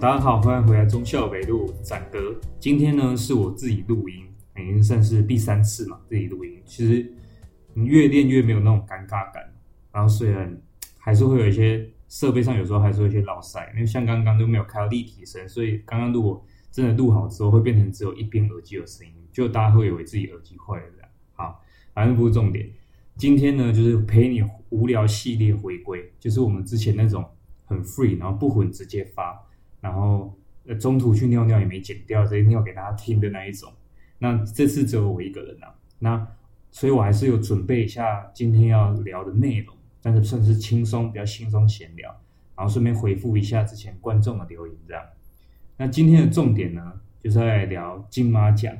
大家好，欢迎回来中孝北路展哥。今天呢是我自己录音，已经算是第三次嘛，自己录音。其实你越练越没有那种尴尬感，然后虽然还是会有一些设备上有时候还是会有一些老塞，因为像刚刚都没有开到立体声，所以刚刚如果真的录好之后会变成只有一边耳机有声音，就大家会以为自己耳机坏了这样。好，反正不是重点。今天呢就是陪你无聊系列回归，就是我们之前那种。很 free，然后不混直接发，然后呃中途去尿尿也没剪掉，直接尿给大家听的那一种。那这次只有我一个人啊，那所以我还是有准备一下今天要聊的内容，但是算是轻松，比较轻松闲聊，然后顺便回复一下之前观众的留言这样。那今天的重点呢，就是在聊金马奖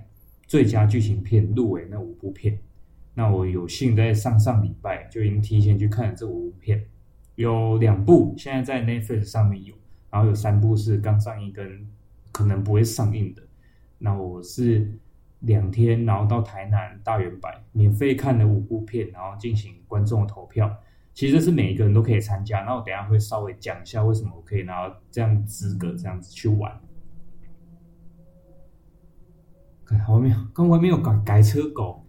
最佳剧情片入围那五部片。那我有幸在上上礼拜就已经提前去看了这五部片。有两部现在在 Netflix 上面有，然后有三部是刚上映跟可能不会上映的。那我是两天，然后到台南大圆百免费看了五部片，然后进行观众的投票。其实这是每一个人都可以参加。那我等下会稍微讲一下为什么我可以拿到这样资格，这样子去玩。看后面刚外面有改改车狗，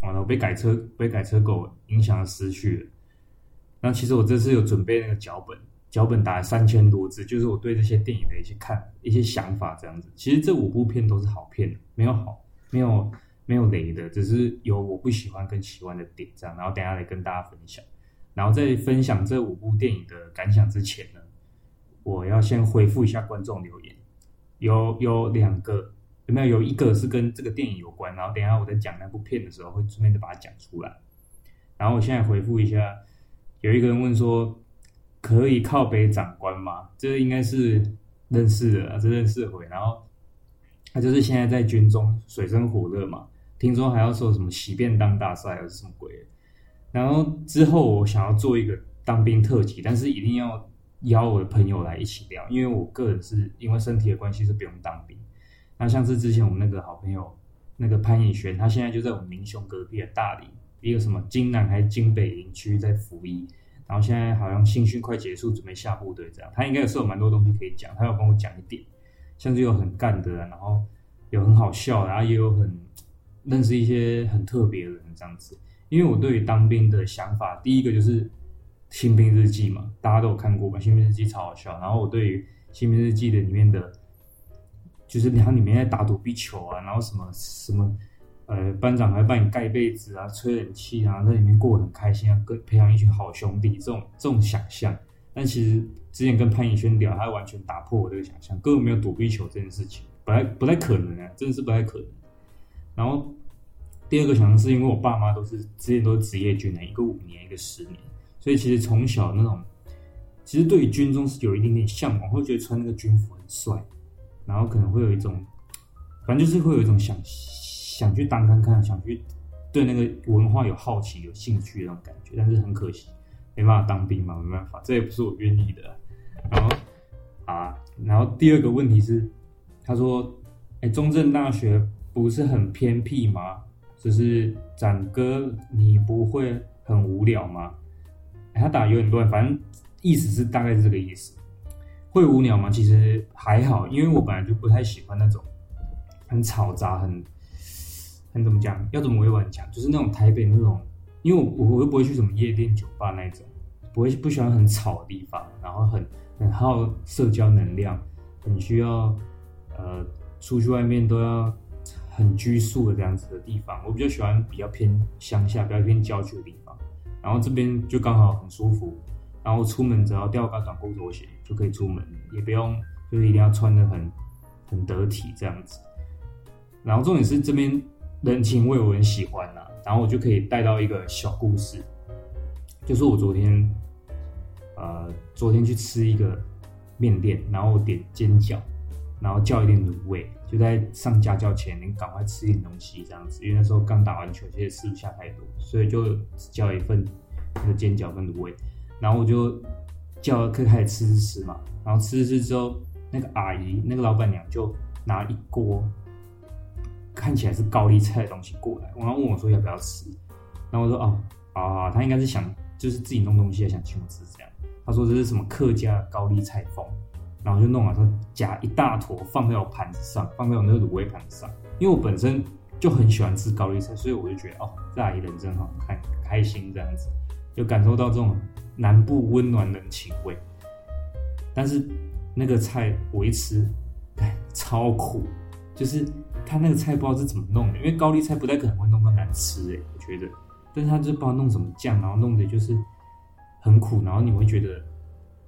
完了，我被改车被改车狗影响了思绪了。那其实我这次有准备那个脚本，脚本打了三千多字，就是我对这些电影的一些看一些想法这样子。其实这五部片都是好片，没有好，没有没有雷的，只是有我不喜欢跟喜欢的点这样。然后等下来跟大家分享。然后在分享这五部电影的感想之前呢，我要先回复一下观众留言。有有两个，有没有？有一个是跟这个电影有关，然后等下我在讲那部片的时候会顺便的把它讲出来。然后我现在回复一下。有一个人问说：“可以靠北长官吗？”这应该是认识的，这认识的回。然后他就是现在在军中水深火热嘛，听说还要说什么洗便当大赛还是什么鬼。然后之后我想要做一个当兵特辑，但是一定要邀我的朋友来一起聊，因为我个人是因为身体的关系是不用当兵。那像是之前我们那个好朋友那个潘以轩，他现在就在我们民雄隔壁的大理。一个什么金南还是金北营区在服役，然后现在好像新训快结束，准备下部队这样。他应该也是有蛮多东西可以讲，他要跟我讲一点，像是有很干的，然后有很好笑，然后也有很认识一些很特别的人这样子。因为我对于当兵的想法，第一个就是《新兵日记》嘛，大家都有看过吧，《新兵日记》超好笑。然后我对于《新兵日记》的里面的，就是它里面在打躲避球啊，然后什么什么。呃，班长还帮你盖被子啊，吹冷气啊，在里面过得很开心啊，跟培养一群好兄弟，这种这种想象。但其实之前跟潘以轩聊，他完全打破我这个想象，根本没有躲避球这件事情，不太不太可能啊，真的是不太可能。然后第二个想象是因为我爸妈都是之前都是职业军人，一个五年，一个十年，所以其实从小那种，其实对于军中是有一点点向往，会觉得穿那个军服很帅，然后可能会有一种，反正就是会有一种想。想去当看看，想去对那个文化有好奇、有兴趣的那种感觉，但是很可惜，没办法当兵嘛，没办法，这也不是我愿意的。然后啊，然后第二个问题是，他说：“哎，中正大学不是很偏僻吗？就是展哥，你不会很无聊吗？”他打有点乱，反正意思是大概是这个意思。会无聊吗？其实还好，因为我本来就不太喜欢那种很嘈杂、很。很怎么讲？要怎么委婉讲？就是那种台北那种，因为我我又不会去什么夜店酒吧那种，不会不喜欢很吵的地方，然后很很耗社交能量，很需要呃出去外面都要很拘束的这样子的地方。我比较喜欢比较偏乡下、比较偏郊区的地方，然后这边就刚好很舒服，然后出门只要吊个短裤拖鞋就可以出门，也不用就是一定要穿的很很得体这样子。然后重点是这边。人情味我很喜欢呐、啊，然后我就可以带到一个小故事，就是我昨天，呃，昨天去吃一个面店，然后点煎饺，然后叫一点卤味，就在上家教前，你赶快吃点东西这样子，因为那时候刚打完球，其实吃不下太多，所以就叫一份那个煎饺跟卤味，然后我就叫客开始吃吃吃嘛，然后吃吃之后，那个阿姨那个老板娘就拿一锅。看起来是高丽菜的东西过来，然后问我说要不要吃，然后我说哦，啊，他应该是想就是自己弄东西，想请我吃这样。他说这是什么客家高丽菜风，然后就弄了，他夹一大坨放在我盘子上，放在我那个卤味盘子上。因为我本身就很喜欢吃高丽菜，所以我就觉得哦，这阿姨人真好，看开心这样子，就感受到这种南部温暖人情味。但是那个菜我一吃，哎，超苦，就是他那个菜不知道是怎么弄的，因为高丽菜不太可能会弄到难吃诶，我觉得。但是他就不知道弄什么酱，然后弄的就是很苦，然后你会觉得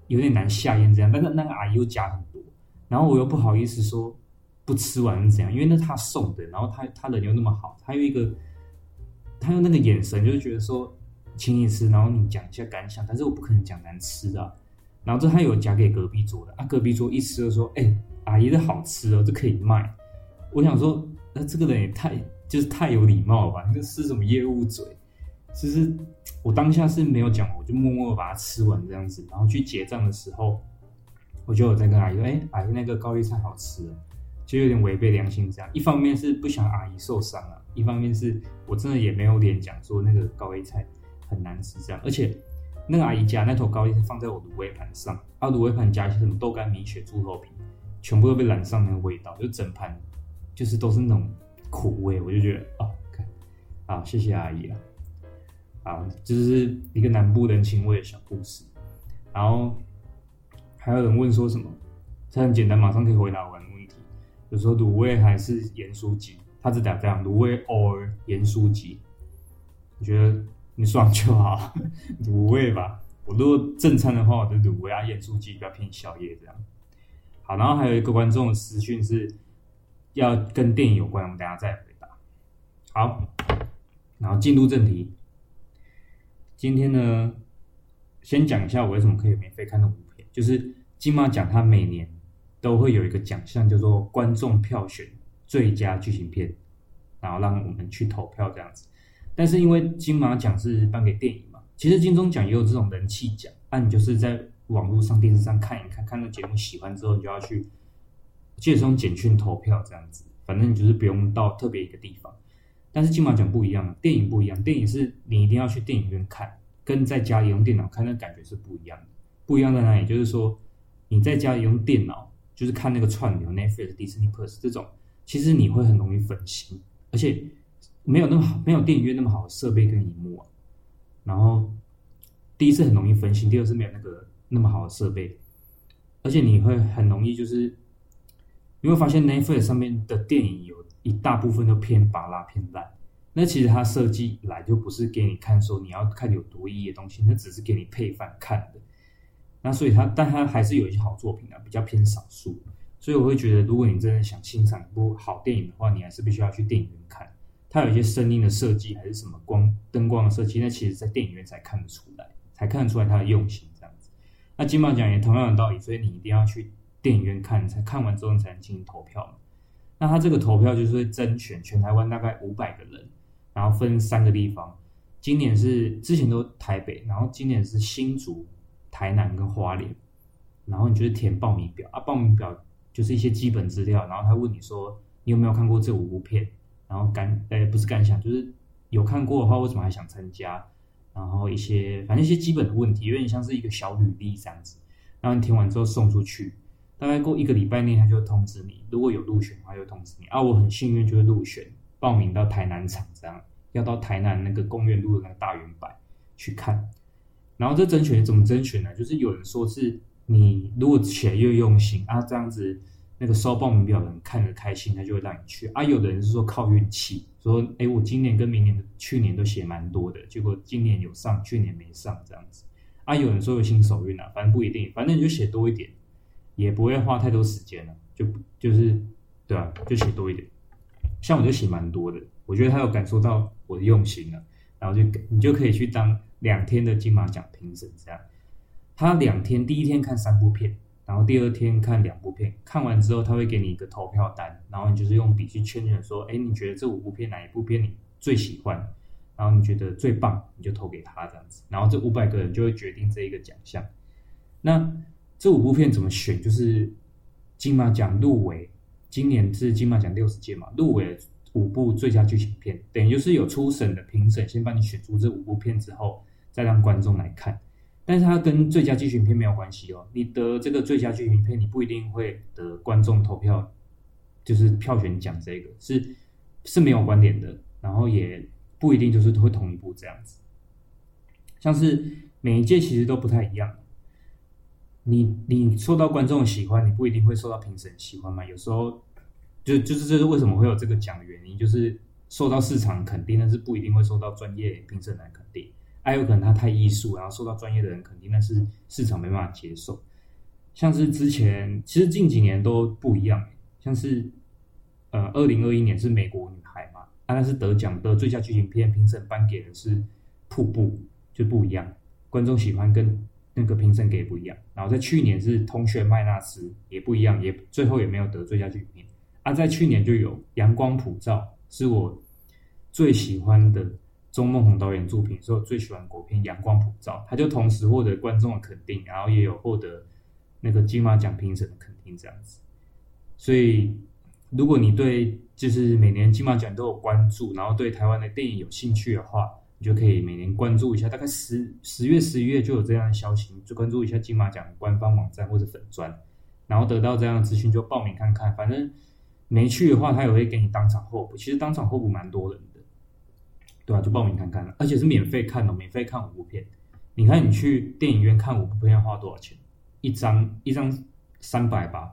有点难下咽这样。但是那个阿姨又加很多，然后我又不好意思说不吃完是怎样，因为那他送的，然后他他人又那么好，他有一个他用那个眼神，就觉得说请你吃，然后你讲一下感想。但是我不可能讲难吃的啊，然后这他有夹给隔壁桌的啊，隔壁桌一吃就说：“哎，阿姨的好吃哦，这可以卖。”我想说，那这个人也太就是太有礼貌了吧？你这是什么业务嘴？其实我当下是没有讲，我就默默把它吃完这样子，然后去结账的时候，我就有在跟阿姨说：“哎，阿姨那个高丽菜好吃。”就有点违背良心这样。一方面是不想阿姨受伤啊，一方面是我真的也没有脸讲说那个高丽菜很难吃这样。而且那个阿姨家那头高丽菜放在我的微盘上，啊，卤味盘夹一些什么豆干、米血、猪头皮，全部都被染上那个味道，就整盘就是都是那种苦味，我就觉得哦，看，好，谢谢阿姨啊。啊，这是一个南部人情味的小故事。然后还有人问说什么？这很简单，马上可以回答完的问题。有时候卤味还是盐酥鸡，他只打这样卤味 or 盐酥鸡。我觉得你爽就好，卤味吧。我如果正餐的话，我的卤味啊盐酥鸡比较偏宵夜这样。好，然后还有一个观众的私讯是要跟电影有关，我们等下再回答。好，然后进入正题。今天呢，先讲一下我为什么可以免费看那部片。就是金马奖，它每年都会有一个奖项，叫做观众票选最佳剧情片，然后让我们去投票这样子。但是因为金马奖是颁给电影嘛，其实金钟奖也有这种人气奖，那你就是在网络上、电视上看一看，看到节目喜欢之后，你就要去，借这种简讯投票这样子。反正你就是不用到特别一个地方。但是金马奖不一样，电影不一样。电影是你一定要去电影院看，跟在家里用电脑看那感觉是不一样的。不一样在哪里？就是说你在家里用电脑，就是看那个串流 Netflix、Disney Plus 这种，其实你会很容易分心，而且没有那么好，没有电影院那么好的设备跟荧幕啊。然后第一是很容易分心，第二是没有那个那么好的设备，而且你会很容易就是你会发现 Netflix 上面的电影有。一大部分都偏芭乐偏烂，那其实它设计来就不是给你看说你要看有多意义的东西，那只是给你配饭看的。那所以它，但它还是有一些好作品啊，比较偏少数。所以我会觉得，如果你真的想欣赏一部好电影的话，你还是必须要去电影院看。它有一些声音的设计，还是什么光灯光的设计，那其实在电影院才看得出来，才看得出来它的用心这样子。那金马奖也同样的道理，所以你一定要去电影院看，才看完之后你才能进行投票嘛。那他这个投票就是会甄选全台湾大概五百个人，然后分三个地方。今年是之前都台北，然后今年是新竹、台南跟花莲。然后你就是填报名表啊，报名表就是一些基本资料，然后他问你说你有没有看过这五部片，然后感呃不是感想，就是有看过的话为什么还想参加？然后一些反正一些基本的问题，有点像是一个小履历这样子。然后你填完之后送出去。大概过一个礼拜内，他就会通知你。如果有入选的话，就通知你。啊，我很幸运，就是入选，报名到台南场，这样要到台南那个公园路的那个大圆柏去看。然后这甄选怎么甄选呢？就是有人说是你如果写越用心啊，这样子那个收报名表的人看得开心，他就会让你去。啊，有的人是说靠运气，说哎，我今年跟明年的去年都写蛮多的，结果今年有上，去年没上这样子。啊，有人说有新手运啊，反正不一定，反正你就写多一点。也不会花太多时间了，就就是对啊，就写多一点。像我就写蛮多的，我觉得他有感受到我的用心了，然后就你就可以去当两天的金马奖评审这样。他两天，第一天看三部片，然后第二天看两部片，看完之后他会给你一个投票单，然后你就是用笔去圈选说，哎，你觉得这五部片哪一部片你最喜欢？然后你觉得最棒，你就投给他这样子。然后这五百个人就会决定这一个奖项。那这五部片怎么选？就是金马奖入围，今年是金马奖六十届嘛，入围五部最佳剧情片，等于就是有初审的评审先帮你选出这五部片之后，再让观众来看。但是它跟最佳剧情片没有关系哦。你得这个最佳剧情片，你不一定会得观众投票，就是票选奖这个是是没有关联的，然后也不一定就是会同一部这样子。像是每一届其实都不太一样。你你受到观众喜欢，你不一定会受到评审喜欢嘛。有时候就就是这是为什么会有这个奖的原因，就是受到市场肯定，但是不一定会受到专业评审来肯定。还有可能他太艺术，然后受到专业的人肯定，但是市场没办法接受。像是之前其实近几年都不一样，像是呃二零二一年是美国女孩嘛，啊那是得奖的最佳剧情片，评审颁给的是瀑布，就不一样，观众喜欢跟。那个评审给不一样，然后在去年是同学麦纳斯也不一样，也最后也没有得最佳剧情。啊，在去年就有《阳光普照》，是我最喜欢的钟孟宏导演作品，是我最喜欢国片《阳光普照》，他就同时获得观众的肯定，然后也有获得那个金马奖评审的肯定，这样子。所以，如果你对就是每年金马奖都有关注，然后对台湾的电影有兴趣的话，你就可以每年关注一下，大概十十月、十一月就有这样的消息，就关注一下金马奖官方网站或者粉专，然后得到这样的资讯就报名看看。反正没去的话，他也会给你当场候补。其实当场候补蛮多人的，对吧、啊？就报名看看，而且是免费看的，免费看五部片。你看你去电影院看五部片要花多少钱？一张一张三百吧，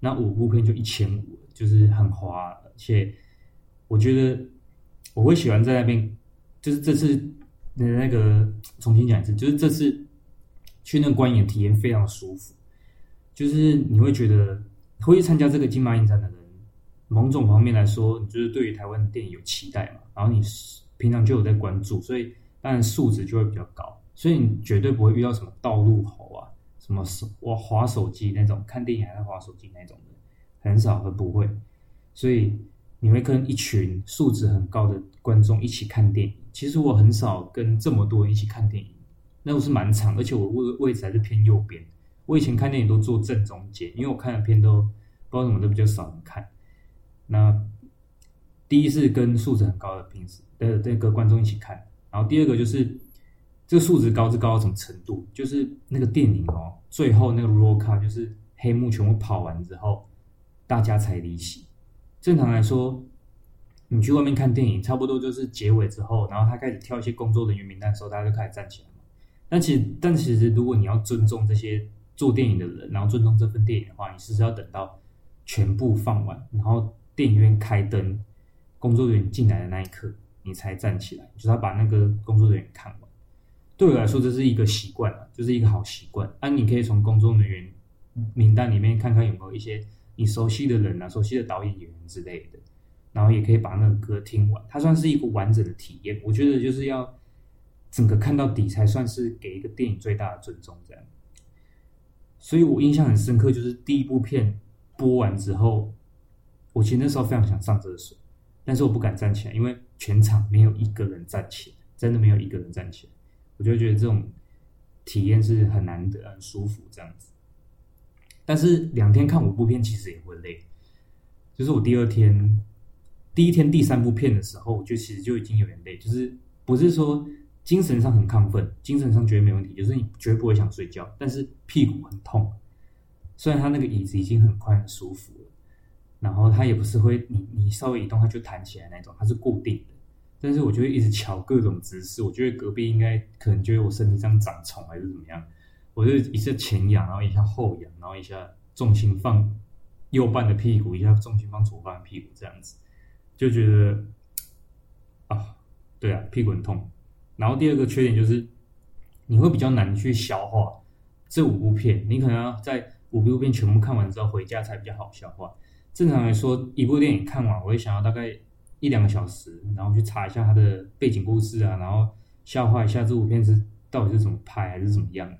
那五部片就一千五，就是很划。而且我觉得我会喜欢在那边。就是这次的那个重新讲一次，就是这次去那个观影体验非常舒服，就是你会觉得会去参加这个金马影展的人，某种方面来说，你就是对于台湾的电影有期待嘛，然后你平常就有在关注，所以当然素质就会比较高，所以你绝对不会遇到什么道路猴啊，什么手我滑手机那种，看电影还在滑手机那种的，很少和不会，所以你会跟一群素质很高的观众一起看电影。其实我很少跟这么多人一起看电影，那我是蛮长，而且我位位置还是偏右边。我以前看电影都坐正中间，因为我看的片都不知道怎么都比较少人看。那第一是跟素质很高的平时的那个观众一起看，然后第二个就是这个素质高是高到什么程度？就是那个电影哦，最后那个 roll call 就是黑幕全部跑完之后，大家才离席。正常来说。你去外面看电影，差不多就是结尾之后，然后他开始跳一些工作人员名单的时候，大家就开始站起来嘛。但其实，但其实，如果你要尊重这些做电影的人，然后尊重这份电影的话，你是不是要等到全部放完，然后电影院开灯，工作人员进来的那一刻，你才站起来，就是要把那个工作人员看完。对我来说，这是一个习惯了，就是一个好习惯。啊，你可以从工作人员名单里面看看有没有一些你熟悉的人啊，熟悉的导演、演员之类的。然后也可以把那个歌听完，它算是一个完整的体验。我觉得就是要整个看到底，才算是给一个电影最大的尊重。这样，所以我印象很深刻，就是第一部片播完之后，我其实那时候非常想上厕所，但是我不敢站起来，因为全场没有一个人站起来，真的没有一个人站起来。我就觉得这种体验是很难得、很舒服这样子。但是两天看五部片其实也会累，就是我第二天。第一天第三部片的时候，我就其实就已经有点累，就是不是说精神上很亢奋，精神上绝对没问题，就是你绝对不会想睡觉，但是屁股很痛。虽然他那个椅子已经很宽很舒服了，然后他也不是会你你稍微移动它就弹起来那种，它是固定的。但是我就会一直瞧各种姿势，我觉得隔壁应该可能觉得我身体上长虫还是怎么样，我就一下前仰，然后一下后仰，然后一下重心放右半的屁股，一下重心放左半的屁股这样子。就觉得啊，对啊，屁股很痛。然后第二个缺点就是，你会比较难去消化这五部片。你可能要在五部片全部看完之后回家才比较好消化。正常来说，一部电影看完，我会想要大概一两个小时，然后去查一下它的背景故事啊，然后消化一下这部片是到底是怎么拍还是怎么样的。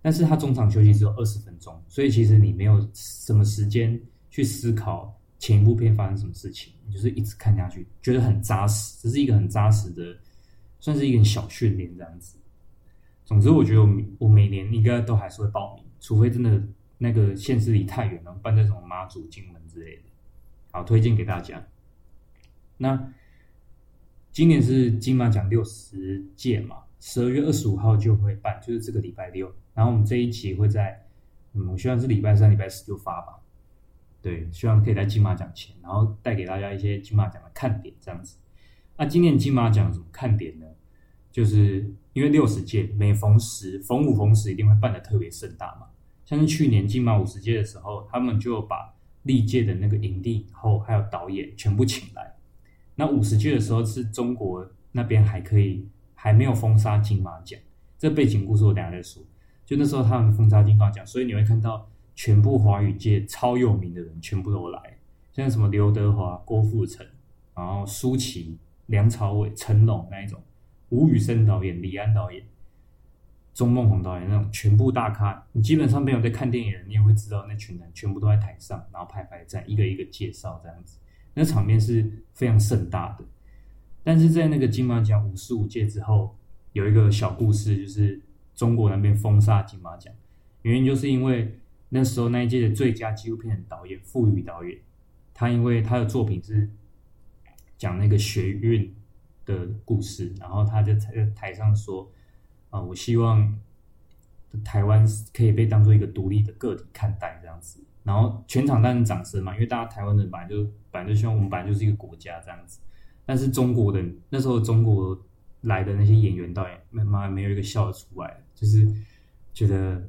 但是它中场休息只有二十分钟，所以其实你没有什么时间去思考。前一部片发生什么事情，你就是一直看下去，觉得很扎实，这是一个很扎实的，算是一个小训练这样子。总之，我觉得我我每年应该都还是会报名，除非真的那个县市离太远了，办这种妈祖、金门之类的。好，推荐给大家。那今年是金马奖六十届嘛，十二月二十五号就会办，就是这个礼拜六。然后我们这一期会在，嗯，我希望是礼拜三、礼拜四就发吧。对，希望可以在金马奖前，然后带给大家一些金马奖的看点，这样子。那今年金马奖有什么看点呢？就是因为六十届，每逢十、逢五、逢十一定会办得特别盛大嘛。像是去年金马五十届的时候，他们就把历届的那个影帝后还有导演全部请来。那五十届的时候是中国那边还可以还没有封杀金马奖，这背景故事我等下再说。就那时候他们封杀金马奖，所以你会看到全部华语界超有名的人全部都来，像什么刘德华、郭富城，然后舒淇、梁朝伟、成龙那一种，吴宇森导演、李安导演。钟孟宏导演那种全部大咖，你基本上没有在看电影，你也会知道那群人全部都在台上，然后排排站，一个一个介绍这样子，那场面是非常盛大的。但是在那个金马奖五十五届之后，有一个小故事，就是中国那边封杀金马奖，原因就是因为那时候那一届的最佳纪录片导演傅予导演，他因为他的作品是讲那个学运的故事，然后他就在台上说。啊，我希望台湾可以被当做一个独立的个体看待，这样子。然后全场当然掌声嘛，因为大家台湾人本来就本来就希望我们本来就是一个国家这样子。但是中国的那时候中国来的那些演员导演，妈妈没有一个笑得出来，就是觉得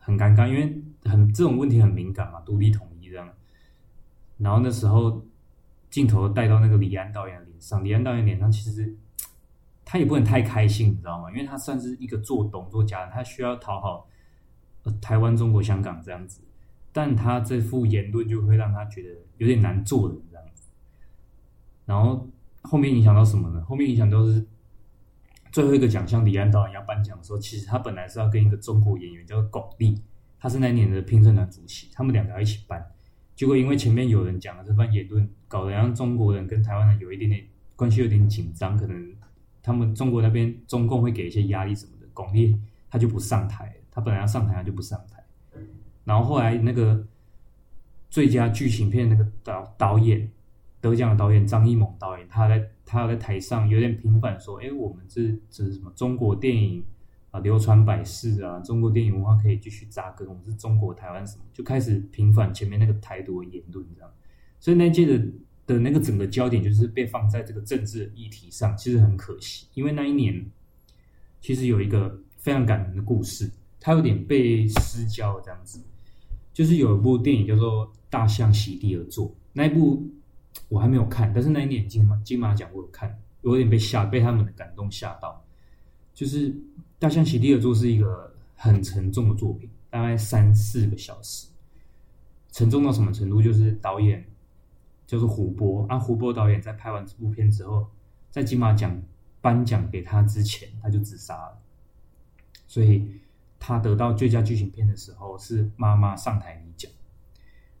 很尴尬，因为很这种问题很敏感嘛，独立统一这样。然后那时候镜头带到那个李安导演脸上，李安导演脸上其实。他也不能太开心，你知道吗？因为他算是一个做动作家人，他需要讨好台湾、中国、香港这样子，但他这副言论就会让他觉得有点难做人这样子。然后后面影响到什么呢？后面影响到是最后一个奖项，李安导演要颁奖的时候，其实他本来是要跟一个中国演员叫做巩俐，他是那年的评审团主席，他们两个要一起颁。结果因为前面有人讲了这番言论，搞得让中国人跟台湾人有一点点关系有点紧张，可能。他们中国那边中共会给一些压力什么的，巩俐他就不上台，他本来要上台他就不上台，然后后来那个最佳剧情片那个导导演得奖的导演张艺谋导演，他在他在台上有点平反说，哎，我们这这是什么中国电影流传百世啊，中国电影文化可以继续扎根，我们是中国台湾什么，就开始平反前面那个台独的言论，这样，所以那届的。的那个整个焦点就是被放在这个政治议题上，其实很可惜，因为那一年其实有一个非常感人的故事，它有点被失焦这样子，就是有一部电影叫做《大象席地而坐》，那一部我还没有看，但是那一年金马金马奖我有看，有点被吓被他们的感动吓到，就是《大象席地而坐》是一个很沉重的作品，大概三四个小时，沉重到什么程度？就是导演。就是胡波啊，胡波导演在拍完这部片之后，在金马奖颁奖给他之前，他就自杀了。所以他得到最佳剧情片的时候，是妈妈上台领奖。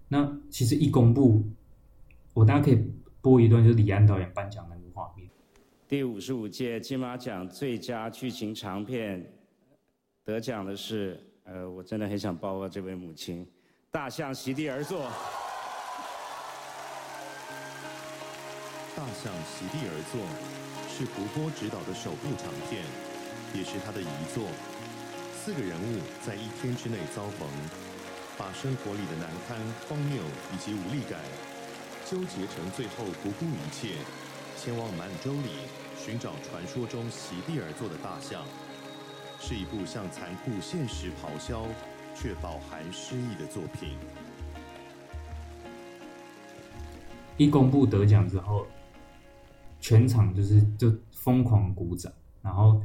那其实一公布，我大家可以播一段，就是李安导演颁奖的。第五十五届金马奖最佳剧情长片得奖的是，呃，我真的很想抱抱这位母亲，《大象席地而坐》。大象席地而坐，是胡波执导的首部长片，也是他的遗作。四个人物在一天之内遭逢，把生活里的难堪、荒谬以及无力感，纠结成最后不顾一切，前往满洲里寻找传说中席地而坐的大象。是一部向残酷现实咆哮，却饱含诗意的作品。一公布得奖之后。全场就是就疯狂鼓掌，然后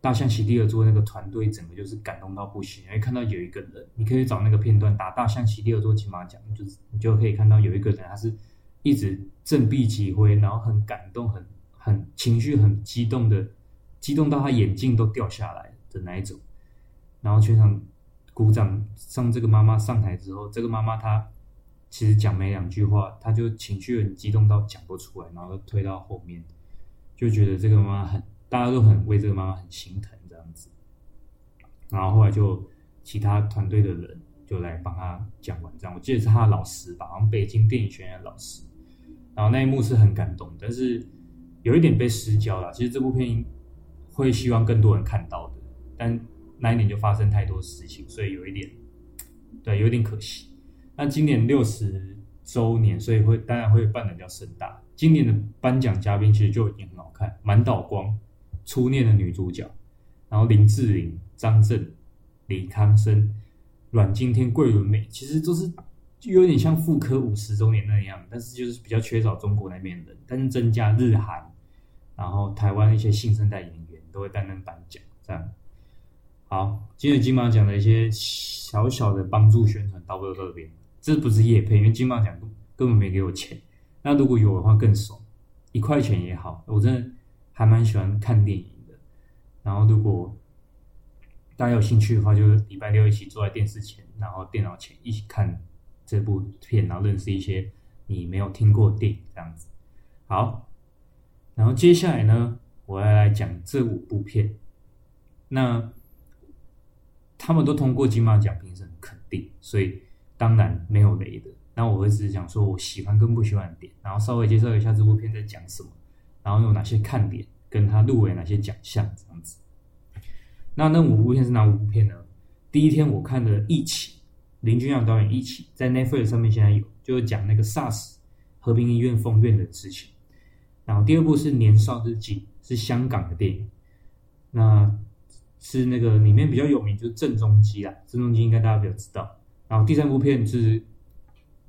大象席地而坐那个团队整个就是感动到不行。因为看到有一个人，你可以找那个片段打大象席地而坐金马奖，就是你就可以看到有一个人，他是一直振臂疾挥，然后很感动，很很情绪很激动的，激动到他眼镜都掉下来的那一种。然后全场鼓掌，上这个妈妈上台之后，这个妈妈她。其实讲没两句话，他就情绪很激动到讲不出来，然后就推到后面，就觉得这个妈妈很，大家都很为这个妈妈很心疼这样子。然后后来就其他团队的人就来帮他讲完这样，我记得是他的老师吧，好像北京电影学院的老师。然后那一幕是很感动，但是有一点被失焦了。其实这部片会希望更多人看到的，但那一年就发生太多事情，所以有一点，对，有点可惜。那今年六十周年，所以会当然会办的比较盛大。今年的颁奖嘉宾其实就已经很好看，满岛光，初恋的女主角，然后林志玲、张震、李康生、阮经天、桂纶镁，其实都是就有点像复刻五十周年那样，但是就是比较缺少中国那边人，但是增加日韩，然后台湾一些新生代演员都会担任颁奖，这样。好，今天金马奖的一些小小的帮助宣传到不到这边？这不是叶配，因为金马奖根本没给我钱。那如果有的话更爽，一块钱也好。我真的还蛮喜欢看电影的。然后如果大家有兴趣的话，就礼拜六一起坐在电视前，然后电脑前一起看这部片，然后认识一些你没有听过的电影这样子。好，然后接下来呢，我要来讲这五部片。那他们都通过金马奖评审肯定，所以当然没有雷的。那我会只是讲说我喜欢跟不喜欢的点，然后稍微介绍一下这部片在讲什么，然后有哪些看点，跟他入围哪些奖项这样子。那那五部片是哪五部片呢？第一天我看的《一起》，林君阳导演《一起》在 Netflix 上面现在有，就是讲那个 SARS 和平医院封院的事情。然后第二部是《年少日记》，是香港的电影，那是那个里面比较有名就是郑中基啦，郑中基应该大家比较知道。然后第三部片是。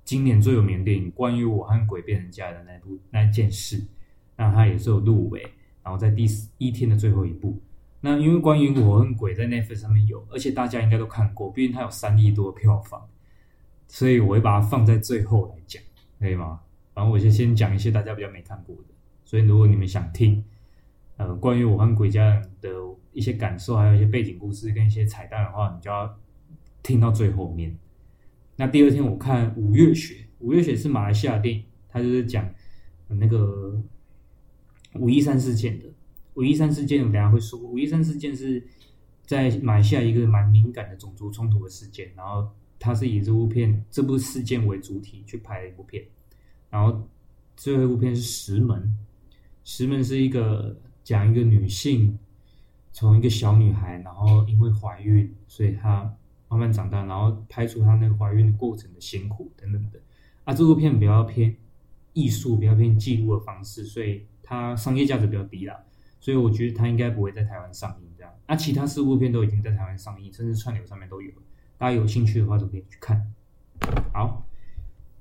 今年最有名的电影，关于我和鬼变成家的那部那件事，那它也是有入围，然后在第一天的最后一部。那因为关于我和鬼在 Netflix 上面有，而且大家应该都看过，毕竟它有三亿多的票房，所以我会把它放在最后来讲，可以吗？然后我就先讲一些大家比较没看过的。所以如果你们想听，呃，关于我和鬼家人的一些感受，还有一些背景故事跟一些彩蛋的话，你就要听到最后面。那第二天我看《五月雪》，《五月雪》是马来西亚电影，它就是讲那个五一三事件的。五一三事件我等下会说，五一三事件是在马来西亚一个蛮敏感的种族冲突的事件，然后它是以这部片这部事件为主体去拍的一部片。然后最后一部片是《石门》，《石门》是一个讲一个女性从一个小女孩，然后因为怀孕，所以她。慢慢长大，然后拍出她那个怀孕的过程的辛苦等等的。啊，这部片比较偏艺术，比较偏记录的方式，所以它商业价值比较低啦。所以我觉得它应该不会在台湾上映这样。啊，其他四部片都已经在台湾上映，甚至串流上面都有。大家有兴趣的话都可以去看。好，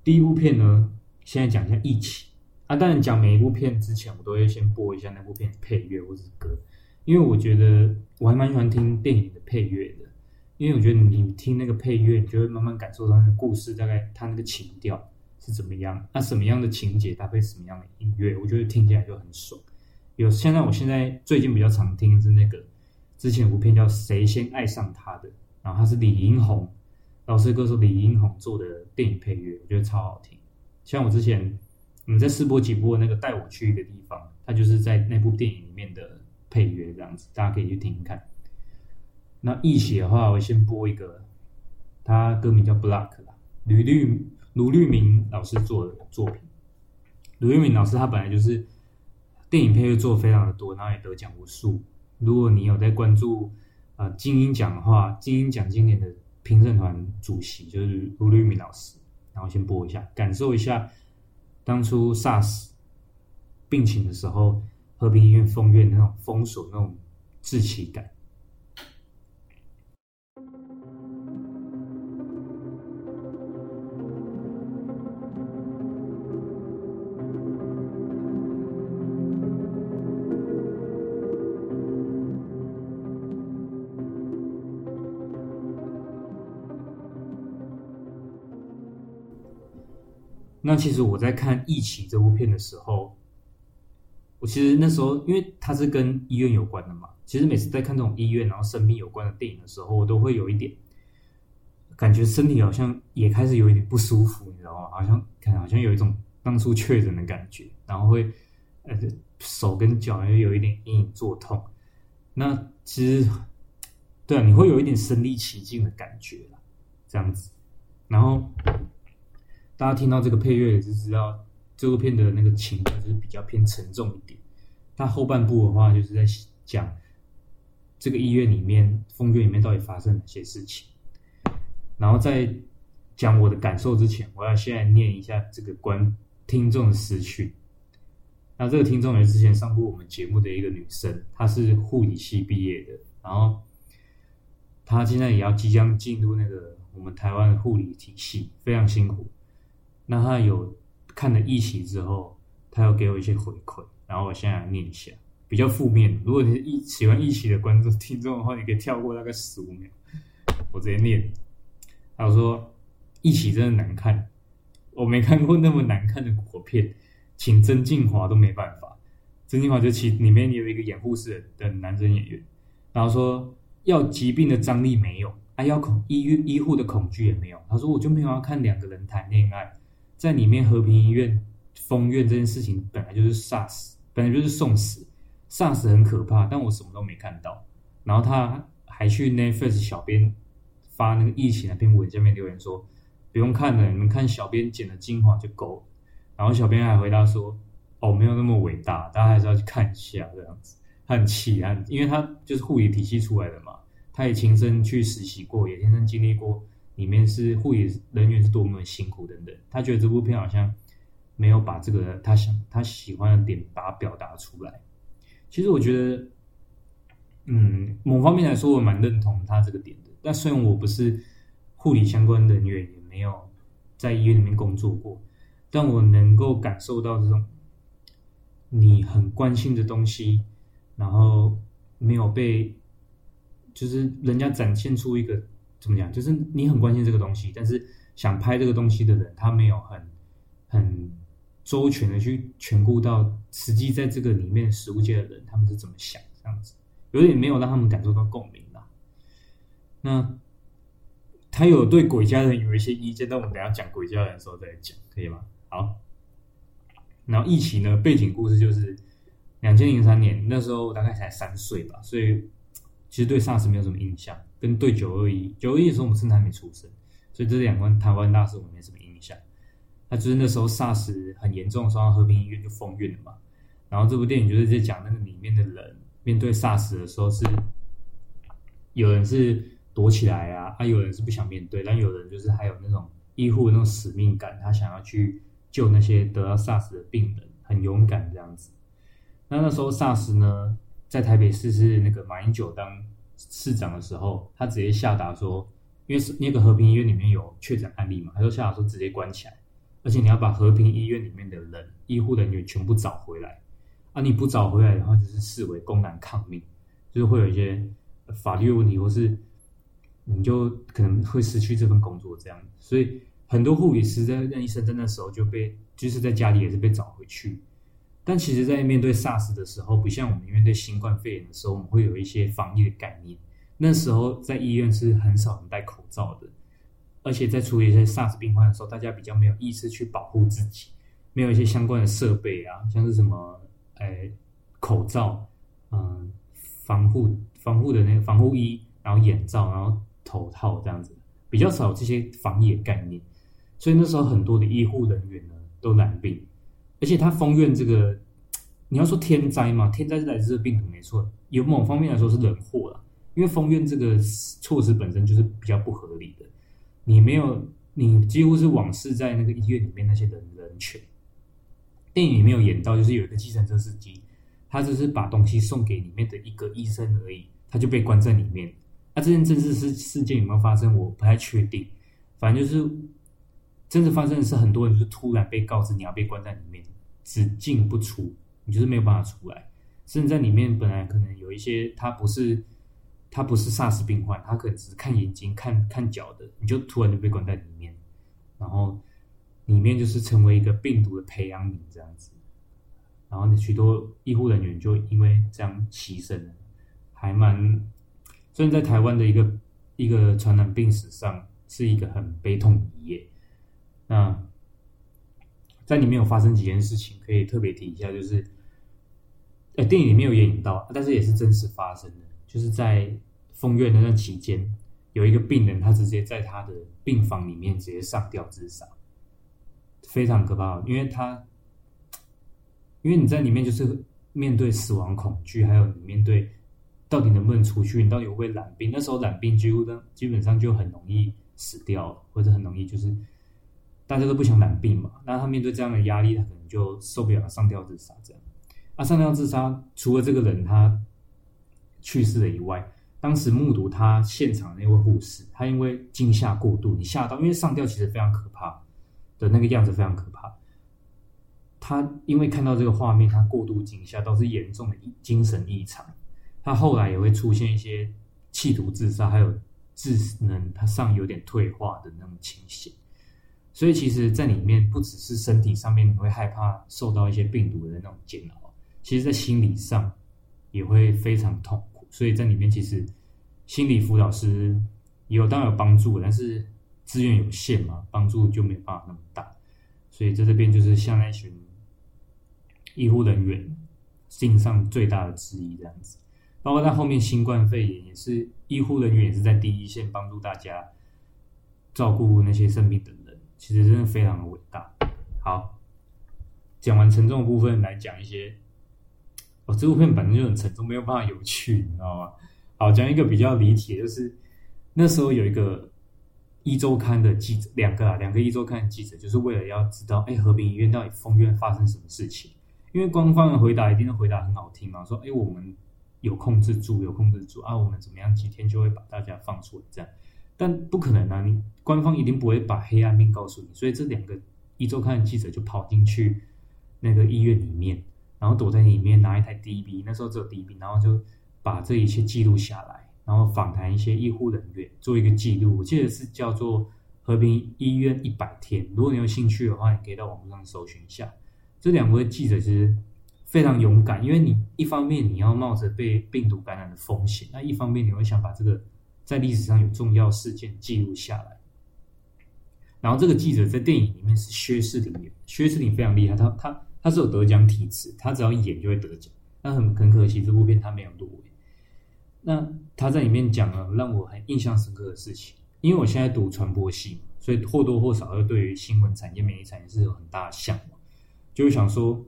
第一部片呢，现在讲一下《疫起》啊。当然，讲每一部片之前，我都会先播一下那部片的配乐或者是歌，因为我觉得我还蛮喜欢听电影的配乐的。因为我觉得你听那个配乐，你就会慢慢感受到那个故事大概它那个情调是怎么样，那什么样的情节搭配什么样的音乐，我觉得听起来就很爽。有现在我现在最近比较常听的是那个之前有部片叫《谁先爱上他的》，然后他是李英宏老师歌手李英宏做的电影配乐，我觉得超好听。像我之前我们在试播几播那个带我去一个地方，它就是在那部电影里面的配乐这样子，大家可以去听听看。那一起的话，我先播一个，他歌名叫《Block》啦，吕律卢律明老师做的作品。卢律铭老师他本来就是电影配乐做非常的多，然后也得奖无数。如果你有在关注呃金鹰奖的话，金鹰奖今年的评审团主席就是卢瑞敏老师。然后先播一下，感受一下当初 SARS 病情的时候，和平医院封院那种封锁那种窒息感。那其实我在看《疫起》这部片的时候，我其实那时候因为它是跟医院有关的嘛，其实每次在看这种医院然后生病有关的电影的时候，我都会有一点感觉身体好像也开始有一点不舒服，你知道吗？好像看好像有一种当初确诊的感觉，然后会呃手跟脚又有一点隐隐作痛。那其实对啊，你会有一点身临其境的感觉这样子，然后。大家听到这个配乐也是知道，这部片的那个情感就是比较偏沉重一点。它后半部的话就是在讲这个医院里面，封院里面到底发生哪些事情。然后在讲我的感受之前，我要先来念一下这个观听众的私讯。那这个听众也是之前上过我们节目的一个女生，她是护理系毕业的，然后她现在也要即将进入那个我们台湾的护理体系，非常辛苦。那他有看了一期之后，他有给我一些回馈，然后我现在念一下，比较负面。如果你是一喜欢一期的观众听众的话，你可以跳过大概十五秒，我直接念。他说：“一起真的难看，我没看过那么难看的国片，请曾敬驊都没办法。曾敬驊就其里面有一个演护士的男生演员，然后说要疾病的张力没有，啊要恐医医护的恐惧也没有。他说我就没有要看两个人谈恋爱，在里面和平医院封院这件事情本来就是 SARS，本来就是送死，SARS 很可怕，但我什么都没看到。然后他还去 Netflix 小编。”发那个疫情那篇文下面留言说，不用看了，你们看小编剪的精华就够了。然后小编还回答说，哦，没有那么伟大，大家还是要去看一下这样子。他很气啊，因为他就是护理体系出来的嘛，他也亲身去实习过，也亲身经历过里面是护理人员是多么辛苦等等。他觉得这部片好像没有把这个他想他喜欢的点把它表达出来。其实我觉得，嗯，某方面来说，我蛮认同他这个点的。但虽然我不是护理相关人员，也没有在医院里面工作过，但我能够感受到这种你很关心的东西，然后没有被，就是人家展现出一个怎么讲，就是你很关心这个东西，但是想拍这个东西的人，他没有很很周全的去全顾到实际在这个里面实物界的人，他们是怎么想，这样子有点没有让他们感受到共鸣。那他有对鬼家人有一些意见，但我们等下讲鬼家人的时候再讲，可以吗？好。然后一起呢，背景故事就是两千零三年那时候我大概才三岁吧，所以其实对 SARS 没有什么印象，跟对九二一，九二一的时候我们甚至还没出生，所以这两关台湾大事我们没什么印象。那就是那时候 SARS 很严重的时候，和平医院就封院了嘛。然后这部电影就是在讲那个里面的人面对 SARS 的时候是有人是。躲起来啊！啊，有人是不想面对，但有人就是还有那种医护那种使命感，他想要去救那些得到 SARS 的病人，很勇敢这样子。那那时候 SARS 呢，在台北市是那个马英九当市长的时候，他直接下达说，因为是那个和平医院里面有确诊案例嘛，他就下达说直接关起来，而且你要把和平医院里面的人医护人员全部找回来。啊，你不找回来的话，就是视为公然抗命，就是会有一些法律问题或是。你就可能会失去这份工作，这样，所以很多护理师在任医生在那时候就被，就是在家里也是被找回去。但其实，在面对 SARS 的时候，不像我们面对新冠肺炎的时候，我们会有一些防疫的概念。那时候在医院是很少人戴口罩的，而且在处理一些 SARS 病患的时候，大家比较没有意识去保护自己，没有一些相关的设备啊，像是什么，哎，口罩，嗯，防护防护的那个防护衣，然后眼罩，然后。头套这样子比较少这些防疫的概念，所以那时候很多的医护人员呢都染病，而且他封院这个，你要说天灾嘛，天灾是来自这病毒没错，有某方面来说是人祸了，因为封院这个措施本身就是比较不合理的，你没有你几乎是枉视在那个医院里面那些人人权，电影里面有演到，就是有一个计程车司机，他只是把东西送给里面的一个医生而已，他就被关在里面。那、啊、这件真实事事件有没有发生？我不太确定。反正就是真实发生的是，很多人就是突然被告知你要被关在里面，只进不出，你就是没有办法出来。甚至在里面本来可能有一些他不是他不是 SARS 病患，他可能只是看眼睛、看看脚的，你就突然就被关在里面，然后里面就是成为一个病毒的培养皿这样子。然后呢许多医护人员就因为这样牺牲，还蛮。虽然在台湾的一个一个传染病史上是一个很悲痛的一页，那在里面有发生几件事情可以特别提一下，就是，呃，电影里面有演到，但是也是真实发生的，就是在封院那段期间，有一个病人他直接在他的病房里面直接上吊自杀，非常可怕，因为他，因为你在里面就是面对死亡恐惧，还有你面对。到底能不能出去？你到底会不会染病？那时候染病几乎都基本上就很容易死掉，或者很容易就是大家都不想染病嘛。那他面对这样的压力，他可能就受不了，上吊自杀这样。啊，上吊自杀，除了这个人他去世了以外，当时目睹他现场的那位护士，他因为惊吓过度，你吓到，因为上吊其实非常可怕的那个样子非常可怕。他因为看到这个画面，他过度惊吓，导致严重的精神异常。他后来也会出现一些企图自杀，还有智能他上有点退化的那种情形。所以，其实，在里面不只是身体上面你会害怕受到一些病毒的那种煎熬，其实，在心理上也会非常痛苦。所以在里面，其实心理辅导师有当然有帮助，但是资源有限嘛，帮助就没办法那么大。所以在这边就是像那群。医护人员心上最大的之一，这样子，包括在后面新冠肺炎也是医护人员也是在第一线帮助大家照顾那些生病的人，其实真的非常的伟大。好，讲完沉重的部分，来讲一些，哦，这部片本身就很沉重，没有办法有趣，你知道吗？好，讲一个比较离题的，就是那时候有一个一周刊的记者，两个啊，两个一周刊的记者，就是为了要知道，哎，和平医院到底封院发生什么事情。因为官方的回答一定是回答很好听嘛，说哎，我们有控制住，有控制住啊，我们怎么样几天就会把大家放出来这样，但不可能啊，你官方一定不会把黑暗面告诉你，所以这两个一周刊的记者就跑进去那个医院里面，然后躲在里面拿一台 DB，那时候只有 DB，然后就把这一切记录下来，然后访谈一些医护人员做一个记录，我记得是叫做和平医院一百天，如果你有兴趣的话，你可以到网络上搜寻一下。这两位记者其实非常勇敢，因为你一方面你要冒着被病毒感染的风险，那一方面你会想把这个在历史上有重要事件记录下来。然后这个记者在电影里面是薛仕凌演，薛仕凌非常厉害，他他他是有得奖体质，他只要演就会得奖。那很很可惜，这部片他没有入围。那他在里面讲了让我很印象深刻的事情，因为我现在读传播系，所以或多或少又对于新闻产业、媒体产业是有很大的向往。就是想说，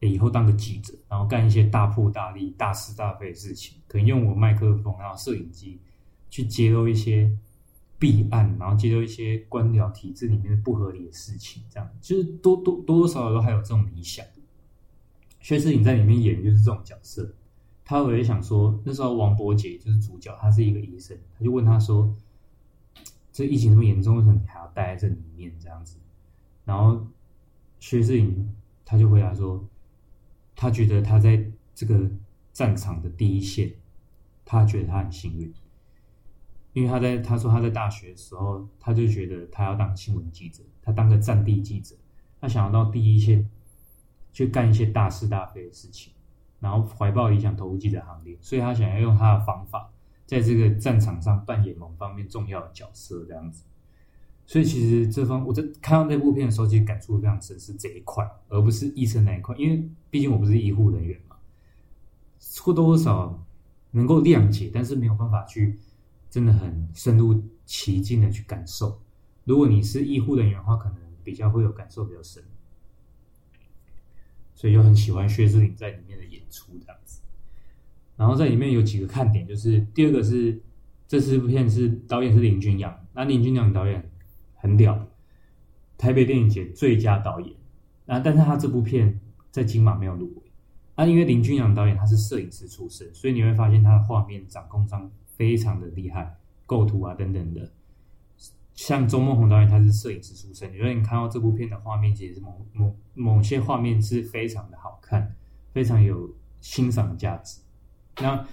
以后当个记者，然后干一些大破大立、大是大非的事情，可能用我麦克风，然后摄影机去揭露一些弊案，然后揭露一些官僚体制里面的不合理的事情，这样就是多多多多少少都还有这种理想。薛仕凌在里面演就是这种角色，他我也想说，那时候王伯杰就是主角，他是一个医生，他就问他说：“这疫情这么严重，为什么你还要待在这里面这样子？”然后。薛仕凌他就回答说，他觉得他在这个战场的第一线，他觉得他很幸运，因为他在他说他在大学的时候，他就觉得他要当新闻记者，他当个战地记者，他想要到第一线去干一些大是大非的事情，然后怀抱理想投入记者行列，所以他想要用他的方法，在这个战场上扮演某方面重要的角色，这样子。所以其实这方我在看到那部片的时候，其实感触非常深，是这一块，而不是医生那一块。因为毕竟我不是医护人员嘛，或多或少能够谅解，但是没有办法去真的很深入其境的去感受。如果你是医护人员的话，可能比较会有感受比较深。所以就很喜欢薛仕凌在里面的演出这样子。然后在里面有几个看点，就是第二个是这次部片是导演是林君阳，那林君阳导演。很屌，台北电影节最佳导演那！但是他这部片在金马没有入围那，因为林君阳导演他是摄影师出身，所以你会发现他的画面掌控上非常的厉害，构图啊等等的。像周梦宏导演他是摄影师出身，所以你看到这部片的画面，其实某某某些画面是非常的好看，非常有欣赏价值。那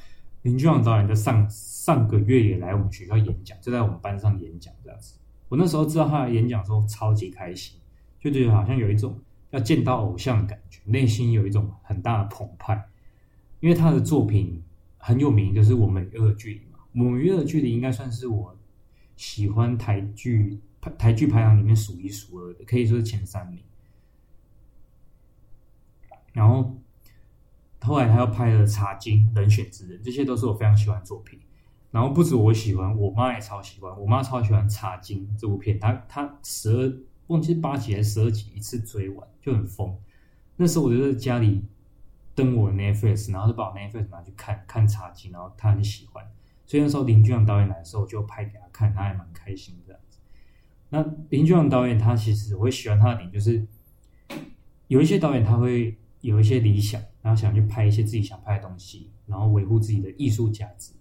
林君阳导演在上上个月也来我们学校演讲，就在我们班上演讲这样子。我那时候知道他的演讲的时候，超级开心，就觉得好像有一种要见到偶像的感觉，内心有一种很大的澎湃。因为他的作品很有名，就是《我们与恶剧》嘛，《我们与恶的距离》应该算是我喜欢台剧台台剧排行里面数一数二的，可以说是前三名。然后后来他又拍了《茶金》《人选之人》，这些都是我非常喜欢作品。然后不止我喜欢，我妈也超喜欢。我妈超喜欢《茶金》这部片，她她十二忘记八集还是十二集一次追完就很疯。那时候我就在家里登我的 Netflix，然后就把我 Netflix 拿去看看茶经，然后他很喜欢，所以那时候林君阳导演来的时候，我就拍给他看，他还蛮开心这样子。那林君阳导演他其实我会喜欢他的点就是，有一些导演他会有一些理想，然后想去拍一些自己想拍的东西，然后维护自己的艺术价值。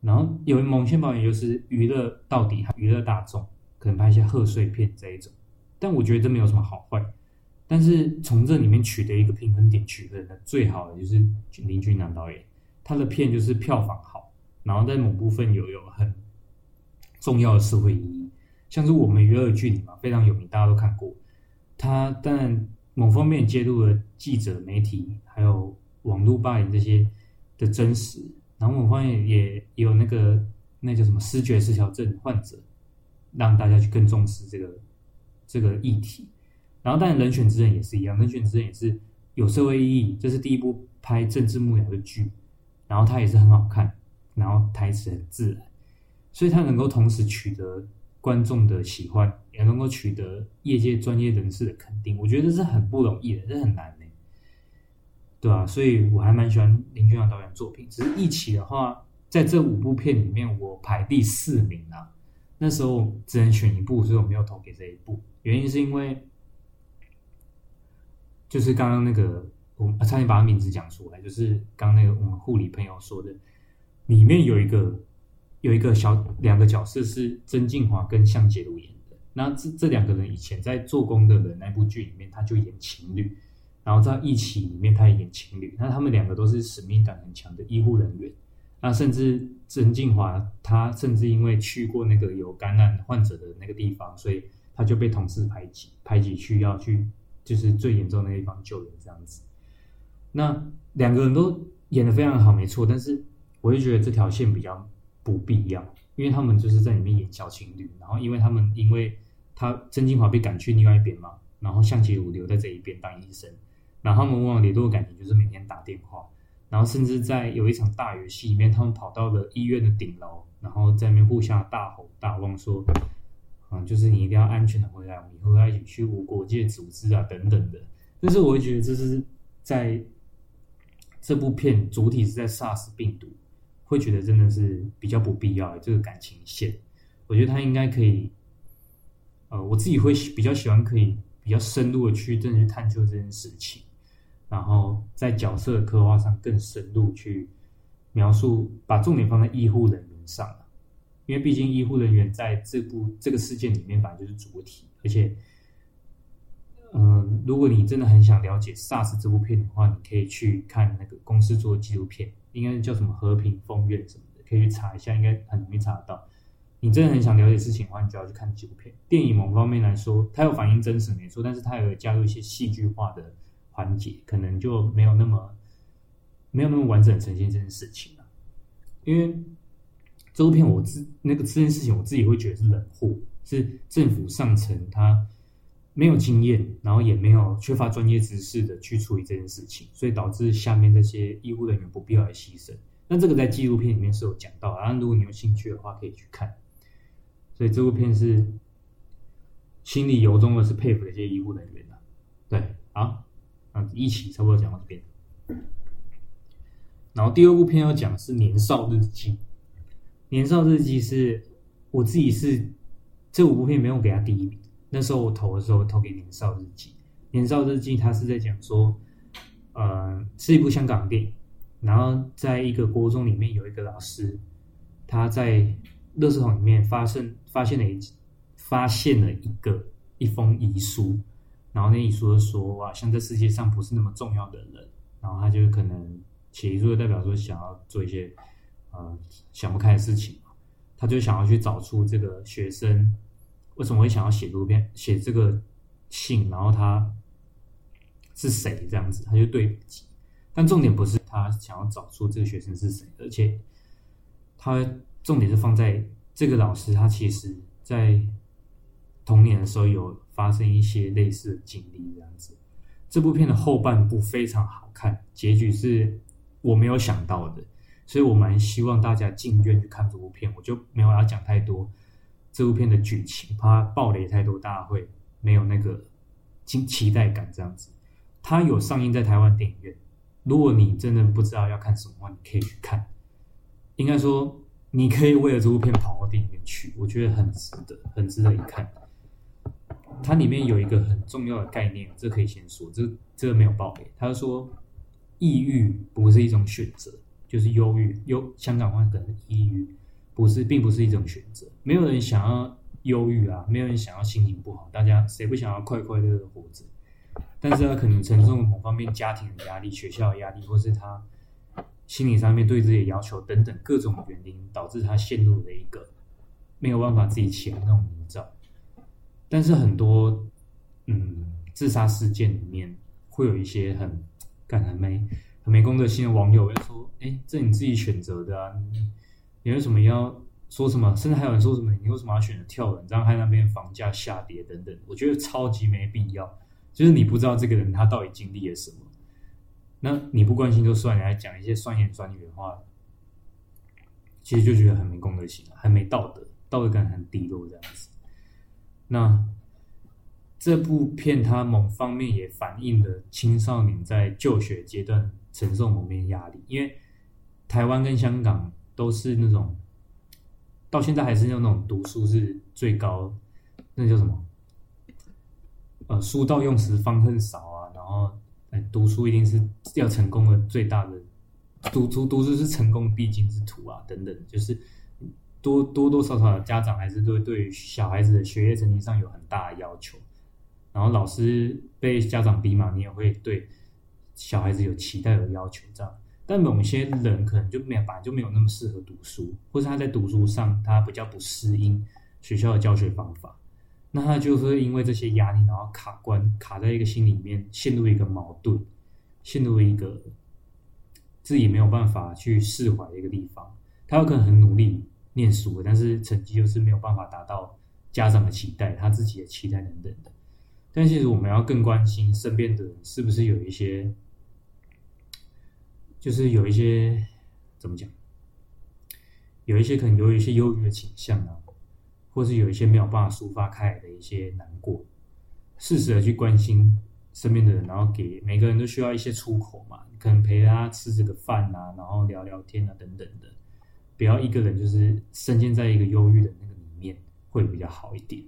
然后有某些导演就是娱乐到底，娱乐大众，可能拍一些贺岁片这一种。但我觉得这没有什么好坏。但是从这里面取得一个平衡点，取得的最好的就是林君阳导演，他的片就是票房好，然后在某部分有有很重要的社会意义，像是我们娱乐剧里嘛，非常有名，大家都看过。他但某方面揭露了记者、媒体还有网络霸凌这些的真实。然后我发现也有那个那叫什么失觉失调症患者，让大家去更重视这个这个议题。然后当然人选之人也是一样，人选之人也是有社会意义。这是第一部拍政治幕僚的剧，然后它也是很好看，然后台词很自然，所以他能够同时取得观众的喜欢，也能够取得业界专业人士的肯定。我觉得这是很不容易的，这很难。对啊，所以我还蛮喜欢林君阳导演作品。只是一起的话，在这五部片里面，我排第四名啊。那时候只能选一部，所以我没有投给这一部。原因是因为，就是刚刚那个，我差点把他名字讲出来，就是刚那个我们护理朋友说的，里面有一个有一个小两个角色是曾敬驊跟向杰如演的。那这这两个人以前在做工的人那部剧里面，他就演情侣。然后在一起里面，他也演情侣。那他们两个都是使命感很强的医护人员。那甚至曾敬驊，他甚至因为去过那个有感染患者的那个地方，所以他就被同事排挤，排挤去要去就是最严重的地方救人这样子。那两个人都演的非常好，没错。但是我就觉得这条线比较不必要，因为他们就是在里面演小情侣。然后因为他们因为他曾敬驊被赶去另外一边嘛，然后向杰武留在这一边当医生。然后他们往往联络感情就是每天打电话，然后甚至在有一场大雨戏里面，他们跑到了医院的顶楼，然后在那边互相大吼大汪说：“嗯，就是你一定要安全的回来，我们以后要一起去无国界组织啊，等等的。”但是我会觉得这是在这部片主体是在 SARS 病毒，会觉得真的是比较不必要的这个感情线。我觉得他应该可以，呃，我自己会比较喜欢可以比较深入的去真的去探究这件事情。然后在角色的刻画上更深入去描述，把重点放在医护人员上，因为毕竟医护人员在这部这个事件里面本来就是主体，而且，呃，如果你真的很想了解 SARS 这部片的话，你可以去看那个公司做的纪录片，应该叫什么《和平风月》什么的，可以去查一下，应该很容易查得到。你真的很想了解事情的话，你就要去看纪录片。电影某方面来说，它有反映真实没错，但是它有加入一些戏剧化的。环节可能就没有那么没有那么完整呈现这件事情了，因为这部片我自那个这件事情我自己会觉得是冷货，是政府上层他没有经验，然后也没有缺乏专业知识的去处理这件事情，所以导致下面这些医护人员不必要的牺牲。那这个在纪录片里面是有讲到，然后如果你有兴趣的话可以去看。所以这部片是心里由衷的是佩服这些医护人员的，对，好。啊，一起差不多讲到这边。然后第二部片要讲的是《年少日记》。《年少日记》是我自己是这五部片没有给他第一名。那时候我投的时候投给《年少日记》。《年少日记》它是在讲说，呃，是一部香港电影。然后在一个国中里面有一个老师，他在垃圾桶里面发现发现了一发现了一个一封遗书。然后那遗书就说：“哇，像这世界上不是那么重要的人。”然后他就可能写遗书就代表说想要做一些呃想不开的事情，他就想要去找出这个学生为什么会想要写这篇写这个信，然后他是谁这样子，他就对笔记。但重点不是他想要找出这个学生是谁，而且他重点是放在这个老师，他其实在童年的时候有。发生一些类似的经历，这样子。这部片的后半部非常好看，结局是我没有想到的，所以我蛮希望大家进院去看这部片。我就没有要讲太多这部片的剧情，怕爆雷太多，大家会没有那个期期待感。这样子，它有上映在台湾电影院，如果你真的不知道要看什么话，你可以去看。应该说，你可以为了这部片跑到电影院去，我觉得很值得，很值得一看。它里面有一个很重要的概念，这可以先说，这这个没有暴雷。他说，抑郁不是一种选择，就是忧郁，忧香港话可能抑郁，不是，并不是一种选择。没有人想要忧郁啊，没有人想要心情不好，大家谁不想要快快乐乐的活着？但是他可能承受某方面家庭的压力、学校的压力，或是他。心理上面对自己的要求等等各种原因，导致他陷入了一个没有办法自己起来那种泥沼。但是很多嗯自杀事件里面，会有一些很感很没很没公德心的网友会说：“哎，这你自己选择的啊，你为什么要说什么？甚至还有人说什么，你为什么要选择跳楼？这样害那边房价下跌等等。”我觉得超级没必要。就是你不知道这个人他到底经历了什么。那你不关心就算，你还讲一些酸言酸语的话，其实就觉得很没公德心，很没道德，道德感很低落这样子。那这部片它某方面也反映了青少年在就学阶段承受某面压力，因为台湾跟香港都是那种到现在还是用那种读书是最高，那叫什么？呃，书到用时方恨少啊，然后。读书一定是要成功的最大的，读书读书是成功必经之途啊，等等，就是多多多少少的家长还是对对小孩子的学业成绩上有很大的要求，然后老师被家长逼嘛，你也会对小孩子有期待有要求这样，但某些人可能就没有，本来就没有那么适合读书，或是他在读书上他比较不适应学校的教学方法。那他就会因为这些压力，然后卡关，卡在一个心里面，陷入一个矛盾，陷入一个自己没有办法去释怀的一个地方。他有可能很努力念书，但是成绩又是没有办法达到家长的期待，他自己的期待等等的。但其实我们要更关心身边的人是不是有一些，就是有一些怎么讲，有一些可能有一些忧郁的倾向啊。或是有一些没有办法抒发开来的一些难过，适时的去关心身边的人，然后给每个人都需要一些出口嘛，可能陪他吃这个饭啊，然后聊聊天啊等等的，不要一个人就是深陷在一个忧郁的那个里面，会比较好一点，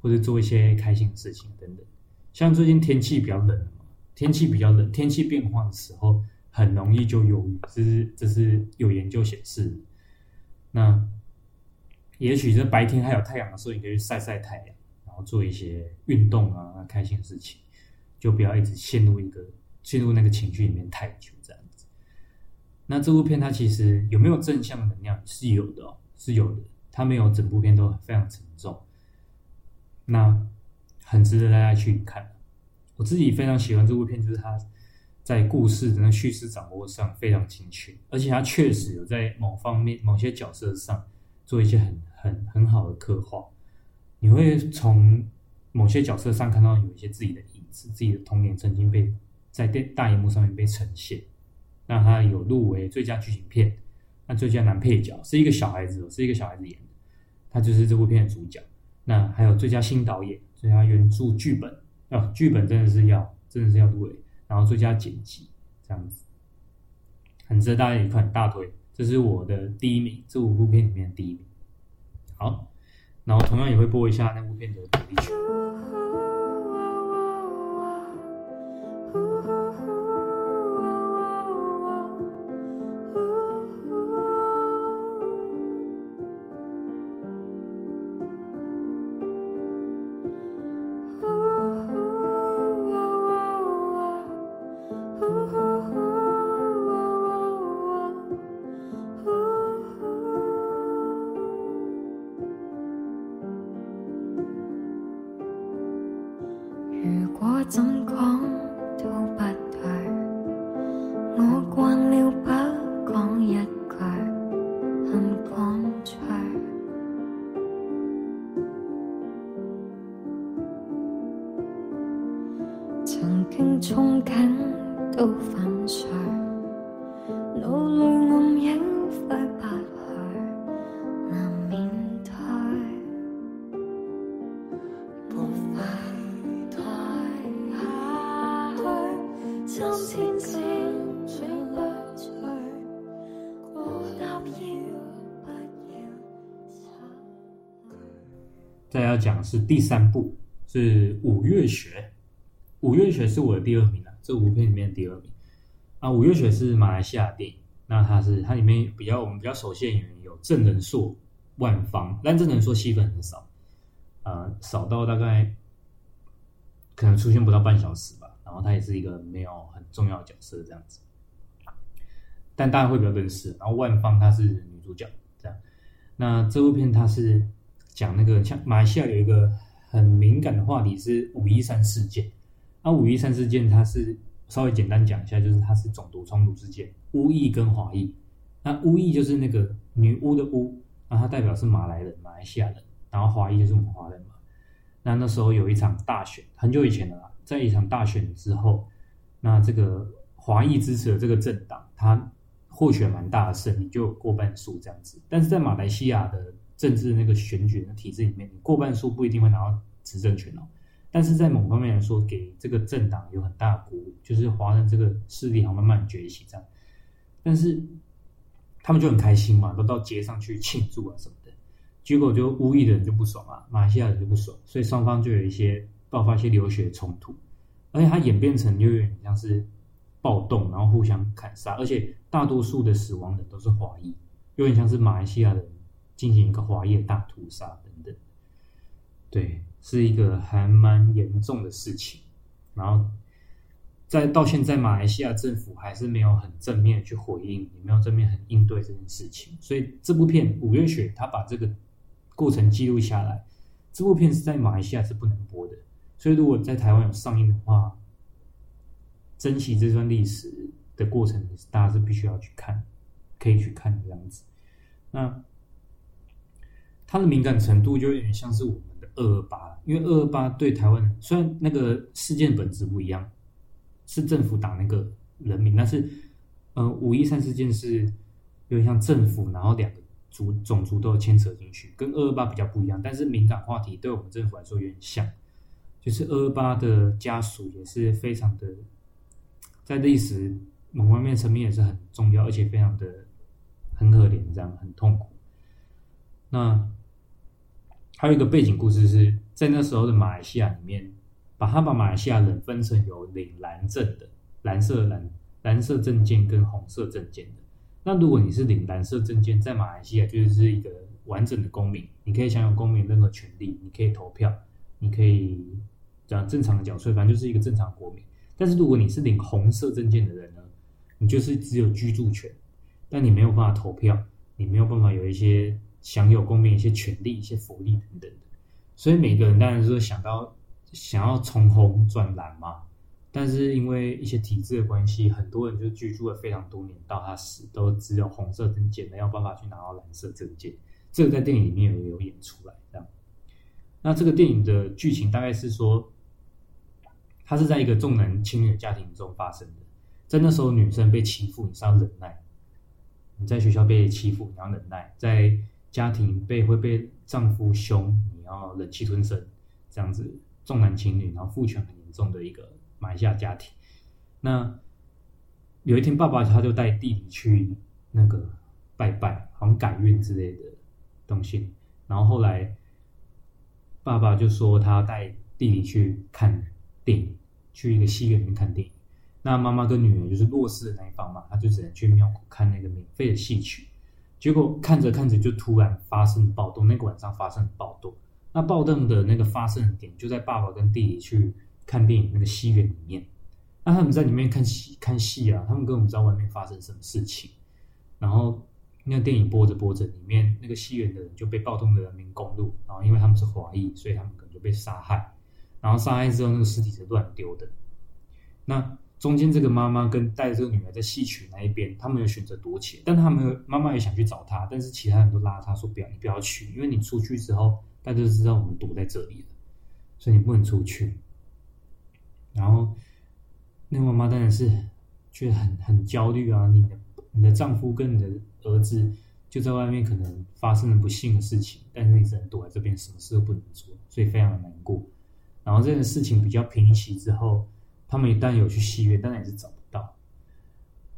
或者做一些开心的事情等等。像最近天气比较冷嘛，天气比较冷，天气变化的时候很容易就忧郁，这是这是有研究显示，那。也许在白天还有太阳的时候，你可以晒晒太阳，然后做一些运动啊，开心的事情，就不要一直陷入一个陷入那个情绪里面太久这样子。那这部片它其实有没有正向能量？是有的哦，是有的。它没有整部片都非常沉重，那很值得大家去看。我自己非常喜欢这部片，就是它在故事的那叙事掌握上非常精确，而且他确实有在某方面某些角色上。做一些很很很好的刻画，你会从某些角色上看到有一些自己的影子，自己的童年曾经被在电大荧幕上面被呈现。那他有入围最佳剧情片，那最佳男配角是一个小孩子，是一个小孩子演的，他就是这部片的主角。那还有最佳新导演、最佳原著剧本啊，剧本真的是要真的是要入围，然后最佳剪辑这样子，很值得大家一块大腿。这是我的第一名，这五部片里面的第一名。好，然后同样也会播一下那部片的主题曲。是第三部，是《五月雪》。《五月雪》是我的第二名啊，这五部片里面的第二名。啊，《五月雪》是马来西亚电影，那它是它里面比较我们比较熟悉演员有郑仁硕、万芳，但郑仁硕戏份很少，呃，少到大概可能出现不到半小时吧。然后他也是一个没有很重要的角色这样子，但大家会比较认识。然后万芳她是女主角这样。那这部片它是讲那个像马来西亚有一个很敏感的话题是五一三事件。那五一三事件它是稍微简单讲一下，就是它是种族冲突事件，巫裔跟华裔。那巫裔就是那个女巫的巫，那它代表是马来人、马来西亚人，然后华裔就是我们华人嘛。那那时候有一场大选，很久以前的啦。在一场大选之后，那这个华裔支持的这个政党，他获选蛮大的胜利，就有过半数这样子。但是在马来西亚的政治那个选举的体制里面，你过半数不一定会拿到执政权哦。但是在某方面来说，给这个政党有很大的鼓舞，就是华人这个势力好慢慢崛起这样。但是他们就很开心嘛，都到街上去庆祝啊什么的。结果就乌裔的人就不爽啊，马来西亚人就不爽，所以双方就有一些。爆发一些流血冲突，而且它演变成又有点像是暴动，然后互相砍杀，而且大多数的死亡的都是华裔，有点像是马来西亚人进行一个华业大屠杀等等。对，是一个还蛮严重的事情。然后在到现在，马来西亚政府还是没有很正面去回应，也没有正面很应对这件事情。所以这部片《五月雪》它把这个过程记录下来，这部片是在马来西亚是不能播的。所以，如果在台湾有上映的话，珍惜这段历史的过程，大家是必须要去看，可以去看的这样子。那它的敏感程度就有点像是我们的二二八，因为二二八对台湾，虽然那个事件本质不一样，是政府打那个人民，但是，呃，五一三事件是有点像政府，然后两个族种族都有牵扯进去，跟二二八比较不一样，但是敏感话题对我们政府来说有点像。就是二二八的家属也是非常的，在历史某方面层面也是很重要，而且非常的很可怜，这样很痛苦。那还有一个背景故事是在那时候的马来西亚里面，把他把马来西亚人分成有领蓝证的蓝色蓝蓝色证件跟红色证件的。那如果你是领蓝色证件，在马来西亚就是一个完整的公民，你可以享有公民任何权利，你可以投票，你可以。讲正常的缴税，反正就是一个正常国民。但是如果你是领红色证件的人呢，你就是只有居住权，但你没有办法投票，你没有办法有一些享有公民一些权利、一些福利等等的。所以每个人当然是想到想要从红转蓝嘛。但是因为一些体制的关系，很多人就居住了非常多年，到他死都只有红色证件，没有办法去拿到蓝色证件。这个在电影里面也有演出来，这样。那这个电影的剧情大概是说。他是在一个重男轻女的家庭中发生的，在那时候女生被欺负，你是要忍耐；你在学校被欺负，你要忍耐；在家庭被会被丈夫凶，你要忍气吞声，这样子重男轻女，然后父权很严重的一个马来西亚家庭。那有一天，爸爸他就带弟弟去那个拜拜，好像改运之类的东西。然后后来，爸爸就说他带弟弟去看。电影去一个戏院里面看电影，那妈妈跟女儿就是弱势的那一方嘛，她就只能去庙口看那个免费的戏曲。结果看着看着就突然发生暴动，那个晚上发生暴动。那暴动的那个发生的点就在爸爸跟弟弟去看电影那个戏院里面。那他们在里面看戏看戏啊，他们根本不知道外面发生什么事情。然后那个电影播着播着，里面那个戏院的人就被暴动的人民攻入，然后因为他们是华裔，所以他们可能就被杀害。然后杀害之后，那个尸体是乱丢的。那中间这个妈妈跟带着这个女儿在戏曲那一边，他们有选择躲起来，但他们妈妈也想去找他，但是其他人都拉他说不要，你不要去，因为你出去之后，大家就知道我们躲在这里了，所以你不能出去。然后那个妈妈当然是觉得很很焦虑啊，你的你的丈夫跟你的儿子就在外面，可能发生了不幸的事情，但是你只能躲在这边，什么事都不能做，所以非常的难过。然后这件事情比较平息之后，他们一旦有去戏院，当然也是找不到。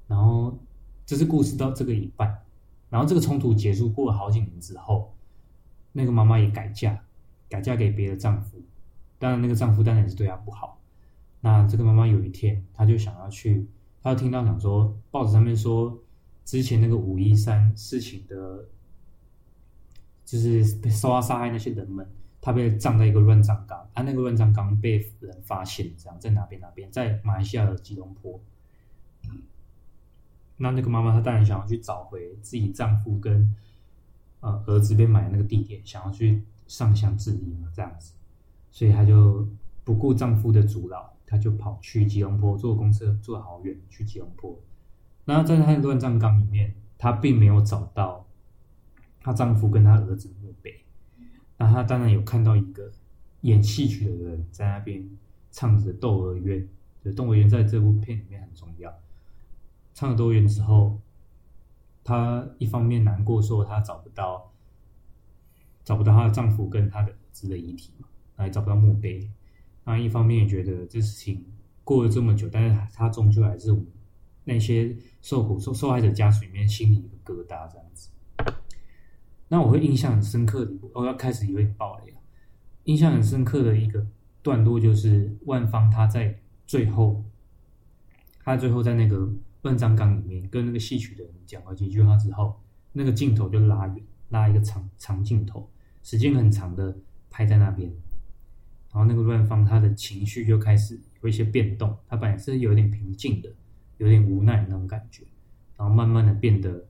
然后这是故事到这个一半，然后这个冲突结束过了好几年之后，那个妈妈也改嫁，改嫁给别的丈夫。当然，那个丈夫当然也是对她不好。那这个妈妈有一天，她就想要去，她就听到讲说，报纸上面说，之前那个五一三事情的，就是被受到杀害那些人们，他被葬在一个乱葬岗，啊，那个乱葬岗被人发现，这样在哪边哪边，在马来西亚的吉隆坡。那那个妈妈她当然想要去找回自己丈夫跟呃儿子被埋的那个地点，想要去上香致意嘛，这样子，所以她就不顾丈夫的阻挠，她就跑去吉隆坡坐公车，坐好远去吉隆坡。那在她的乱葬岗里面，她并没有找到她丈夫跟她儿子墓碑。那她当然有看到一个演戏曲的人在那边唱着《窦娥冤》，就《窦娥冤》在这部片里面很重要。唱了多远之后，她一方面难过，说她找不到，找不到她的丈夫跟她的儿子的遗体嘛，还找不到墓碑。那一方面也觉得这事情过了这么久，但是她终究还是我们那些受苦受受害者家属里面心里一个疙瘩这样子。那我会印象很深刻的，我要开始有点爆雷了。印象很深刻的一个段落就是万芳她在最后，她最后在那个。乱葬岗里面跟那个戏曲的人讲了几句话之后，那个镜头就拉远，拉一个长长镜头，时间很长的拍在那边，然后那个乱芳他的情绪就开始有一些变动，他本来是有点平静的，有点无奈那种感觉，然后慢慢的变得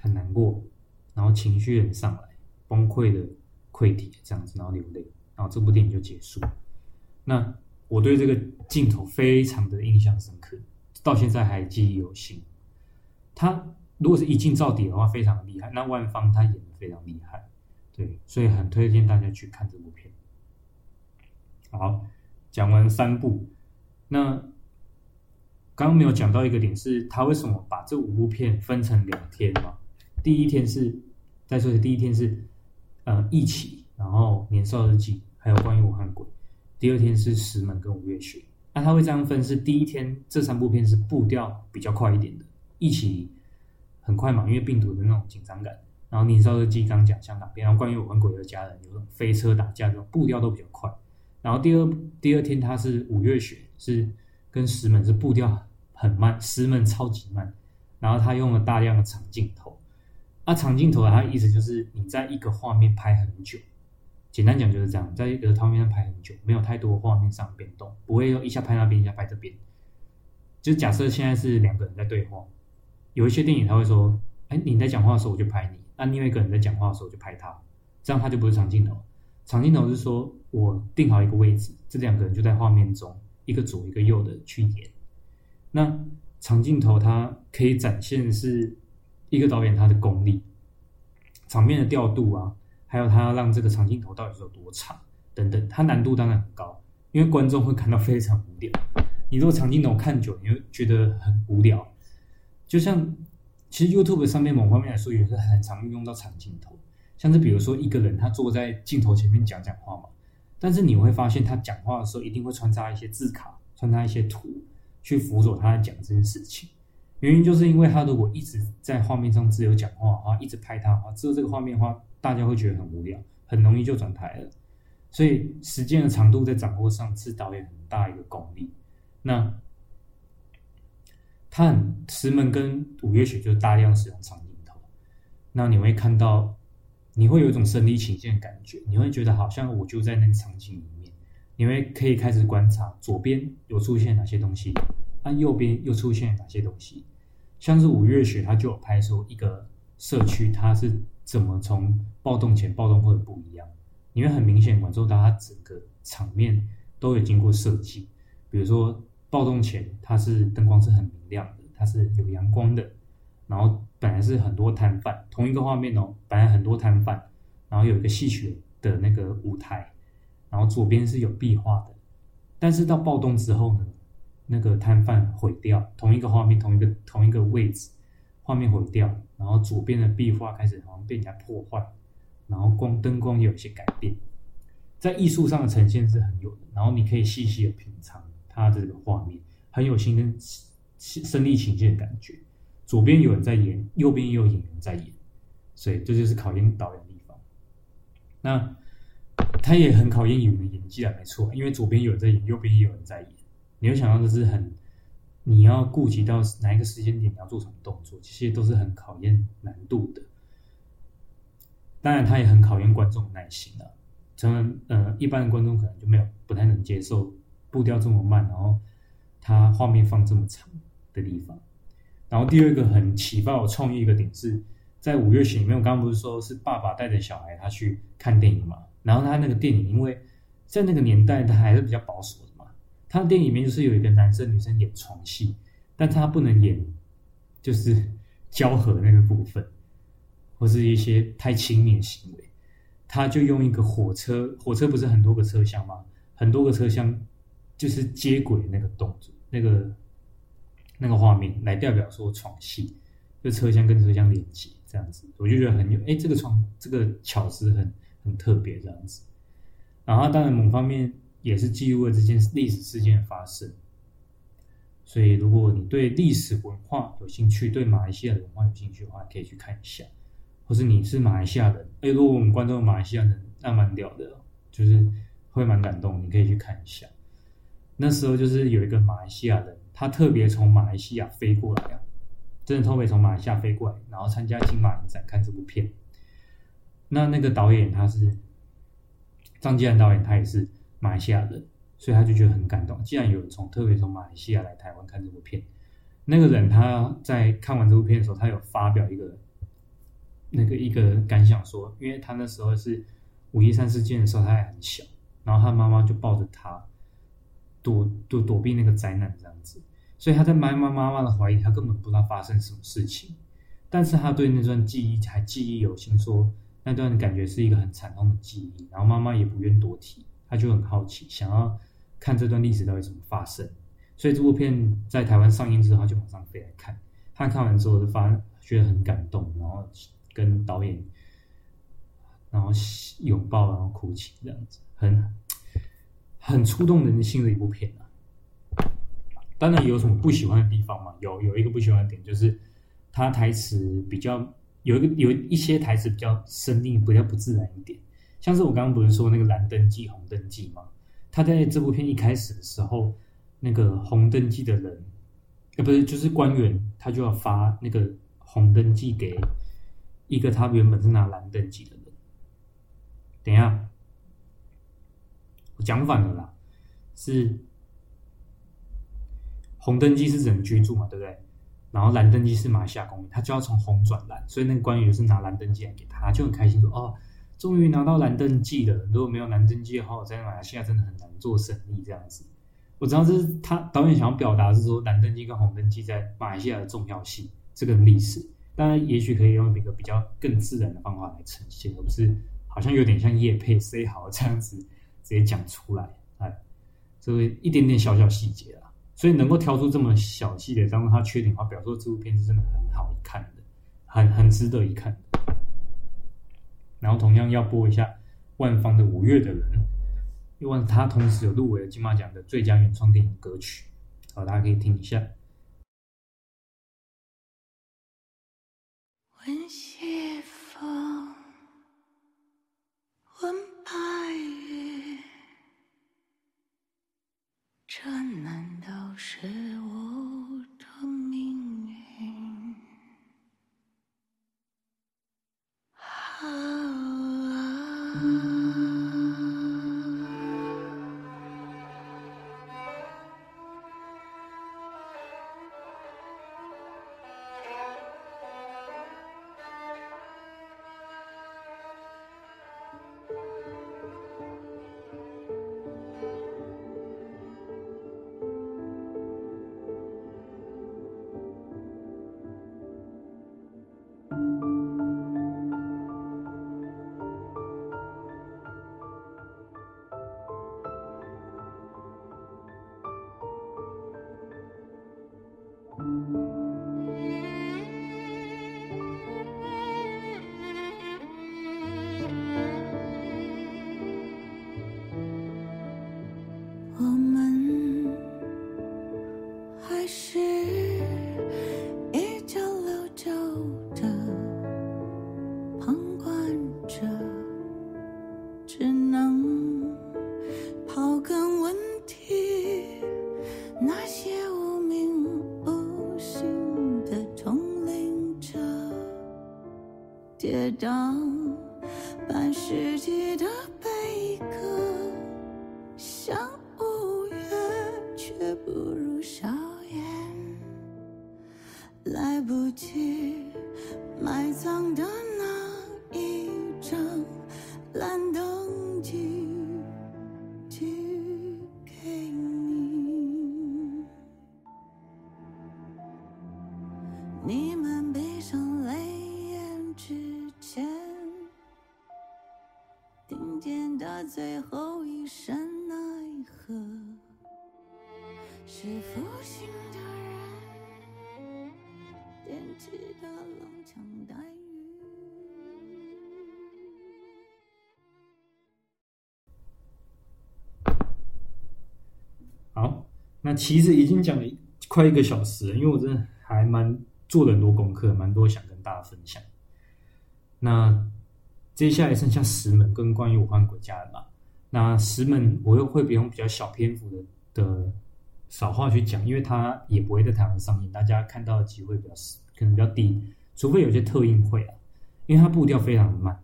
很难过，然后情绪很上来，崩溃的溃堤这样子，然后流泪，然后这部电影就结束。那我对这个镜头非常的印象深刻。到现在还记忆犹新。他如果是一镜到底的话，非常厉害。那万芳他演的非常厉害，对，所以很推荐大家去看这部片。好，讲完三部，那刚刚没有讲到一个点是，他为什么把这五部片分成两天吗？第一天是再说的第一天是呃一起，然后年少日记，还有关于我和鬼。第二天是石门跟五月雪。那他会这样分，是第一天这三部片是步调比较快一点的，一起很快嘛，因为病毒的那种紧张感。然后年少日记刚讲香港片，然后关于我和鬼的家人有种飞车打架这种步调都比较快。然后第二第二天他是五月雪，是跟石门是步调很慢，石门超级慢。然后他用了大量的长镜头，啊长镜头它的意思就是你在一个画面拍很久。简单讲就是这样，在一个画面上拍很久，没有太多画面上变动，不会说一下拍那边，一下拍这边。就假设现在是两个人在对话，有一些电影他会说：“哎，你在讲话的时候我就拍你，那另外一个人在讲话的时候我就拍他。”这样他就不是长镜头。长镜头是说我定好一个位置，这两个人就在画面中，一个左一个右的去演。那长镜头它可以展现是一个导演他的功力，场面的调度啊。还有他要让这个长镜头到底是有多长等等，它难度当然很高，因为观众会感到非常无聊。你如果长镜头看久，你会觉得很无聊。就像其实 YouTube 上面某方面来说，也是很常用到长镜头，像是比如说一个人他坐在镜头前面讲讲话嘛，但是你会发现他讲话的时候一定会穿插一些字卡，穿插一些图去辅佐他讲这件事情。原因就是因为他如果一直在画面上只有讲话啊，一直拍他啊，只有这个画面的话。大家会觉得很无聊，很容易就转台了。所以时间的长度在掌握上是导演很大一个功力。那他很石门跟五月雪就大量使用长镜头，那你会看到，你会有一种身临其境的感觉，你会觉得好像我就在那个场景里面。你会可以开始观察左边有出现哪些东西，那右边又出现哪些东西。像是五月雪，他就有拍出一个社区，它是。怎么从暴动前、暴动后的不一样？你会很明显感受到它整个场面都有经过设计。比如说，暴动前它是灯光是很明亮的，它是有阳光的。然后本来是很多摊贩，同一个画面哦，本来很多摊贩，然后有一个戏曲的那个舞台，然后左边是有壁画的。但是到暴动之后呢，那个摊贩毁掉，同一个画面，同一个同一个位置。画面毁掉，然后左边的壁画开始好像被人家破坏，然后光灯光也有些改变，在艺术上的呈现是很有的，然后你可以细细的品尝它这个画面，很有新跟身临其境的感觉。左边有人在演，右边也有演员在演，所以这就是考验导演的地方。那他也很考验演员的演技啊，没错，因为左边有人在演，右边也有人在演，你会想到的是很，你要顾及到哪一个时间点你要做什么动作，这些都是很考验难度的。当然，他也很考验观众的耐心啊。当然，呃，一般的观众可能就没有不太能接受步调这么慢，然后他画面放这么长的地方。然后第二个很启发我创意一个点是，在五月雪里面，我刚刚不是说是爸爸带着小孩他去看电影嘛？然后他那个电影，因为在那个年代他还是比较保守的，他的电影里面就是有一个男生女生演床戏，但他不能演就是交合那个部分。或是一些太亲密的行为，他就用一个火车，火车不是很多个车厢吗？很多个车厢就是接轨那个动作，那个那个画面来代表说床戏，就车厢跟车厢连接这样子，我就觉得很有，哎，这个床这个巧思很很特别这样子。然后当然某方面也是记录了这件历史事件的发生，所以如果你对历史文化有兴趣，对马来西亚的文化有兴趣的话，可以去看一下。或是你是马来西亚人，哎，如果我们观众马来西亚人，那蛮屌的，就是会蛮感动，你可以去看一下。那时候就是有一个马来西亚人，他特别从马来西亚飞过来啊，真的特别从马来西亚飞过来，然后参加金马影展看这部片。那那个导演他是张基然导演，他也是马来西亚人，所以他就觉得很感动。既然有从特别从马来西亚来台湾看这部片，那个人他在看完这部片的时候，他有发表一个。那个一个感想说，因为他那时候是五一三事件的时候，他还很小，然后他妈妈就抱着他躲躲躲避那个灾难这样子，所以他在妈妈妈妈的怀里，他根本不知道发生什么事情，但是他对那段记忆还记忆犹新，说那段感觉是一个很惨痛的记忆，然后妈妈也不愿多提，他就很好奇，想要看这段历史到底怎么发生，所以这部片在台湾上映之后，他就马上飞来看，他看完之后就发觉得很感动，然后。跟导演，然后拥抱，然后哭泣，这样子，很很触动人心的一部片啊。当然有什么不喜欢的地方吗？有有一个不喜欢的点就是，他台词比较有一个有一些台词比较生硬，比较不自然一点。像是我刚刚不是说那个蓝灯记、红灯记吗？他在这部片一开始的时候，那个红灯记的人，呃，不是，就是官员，他就要发那个红灯记给。一个他原本是拿蓝登记的人，等一下，我讲反了啦，是红登记是人居住嘛，对不对？然后蓝登记是马来西亚公民，他就要从红转蓝，所以那个官员是拿蓝登记来给他，就很开心说：“哦，终于拿到蓝登记了！如果没有蓝登记的话，我在马来西亚真的很难做生意。”这样子，我知道这是他导演想要表达是说蓝登记跟红登记在马来西亚的重要性，这个历史。当然，也许可以用一个比较更自然的方法来呈现，而不是好像有点像叶配 say 好这样子直接讲出来。哎，这个一点点小小细节啊，所以能够挑出这么小细节，当中它缺点的话，表示这部片是真的很好看的，很很值得一看。然后同样要播一下万芳的《五月的人》，因为他同时有入围了金马奖的最佳原创电影歌曲，好，大家可以听一下。温馨是负心的人惦记的冷枪待遇。好，那其实已经讲了快一个小时了，因为我真的还蛮做了很多功课，蛮多想跟大家分享。那接下来剩下十门跟关于我和鬼家的嘛。那十门我又会比用比较小篇幅的的少话去讲，因为它也不会在台湾上映，大家看到的机会比较少可能比较低，除非有些特映会啊，因为它步调非常的慢，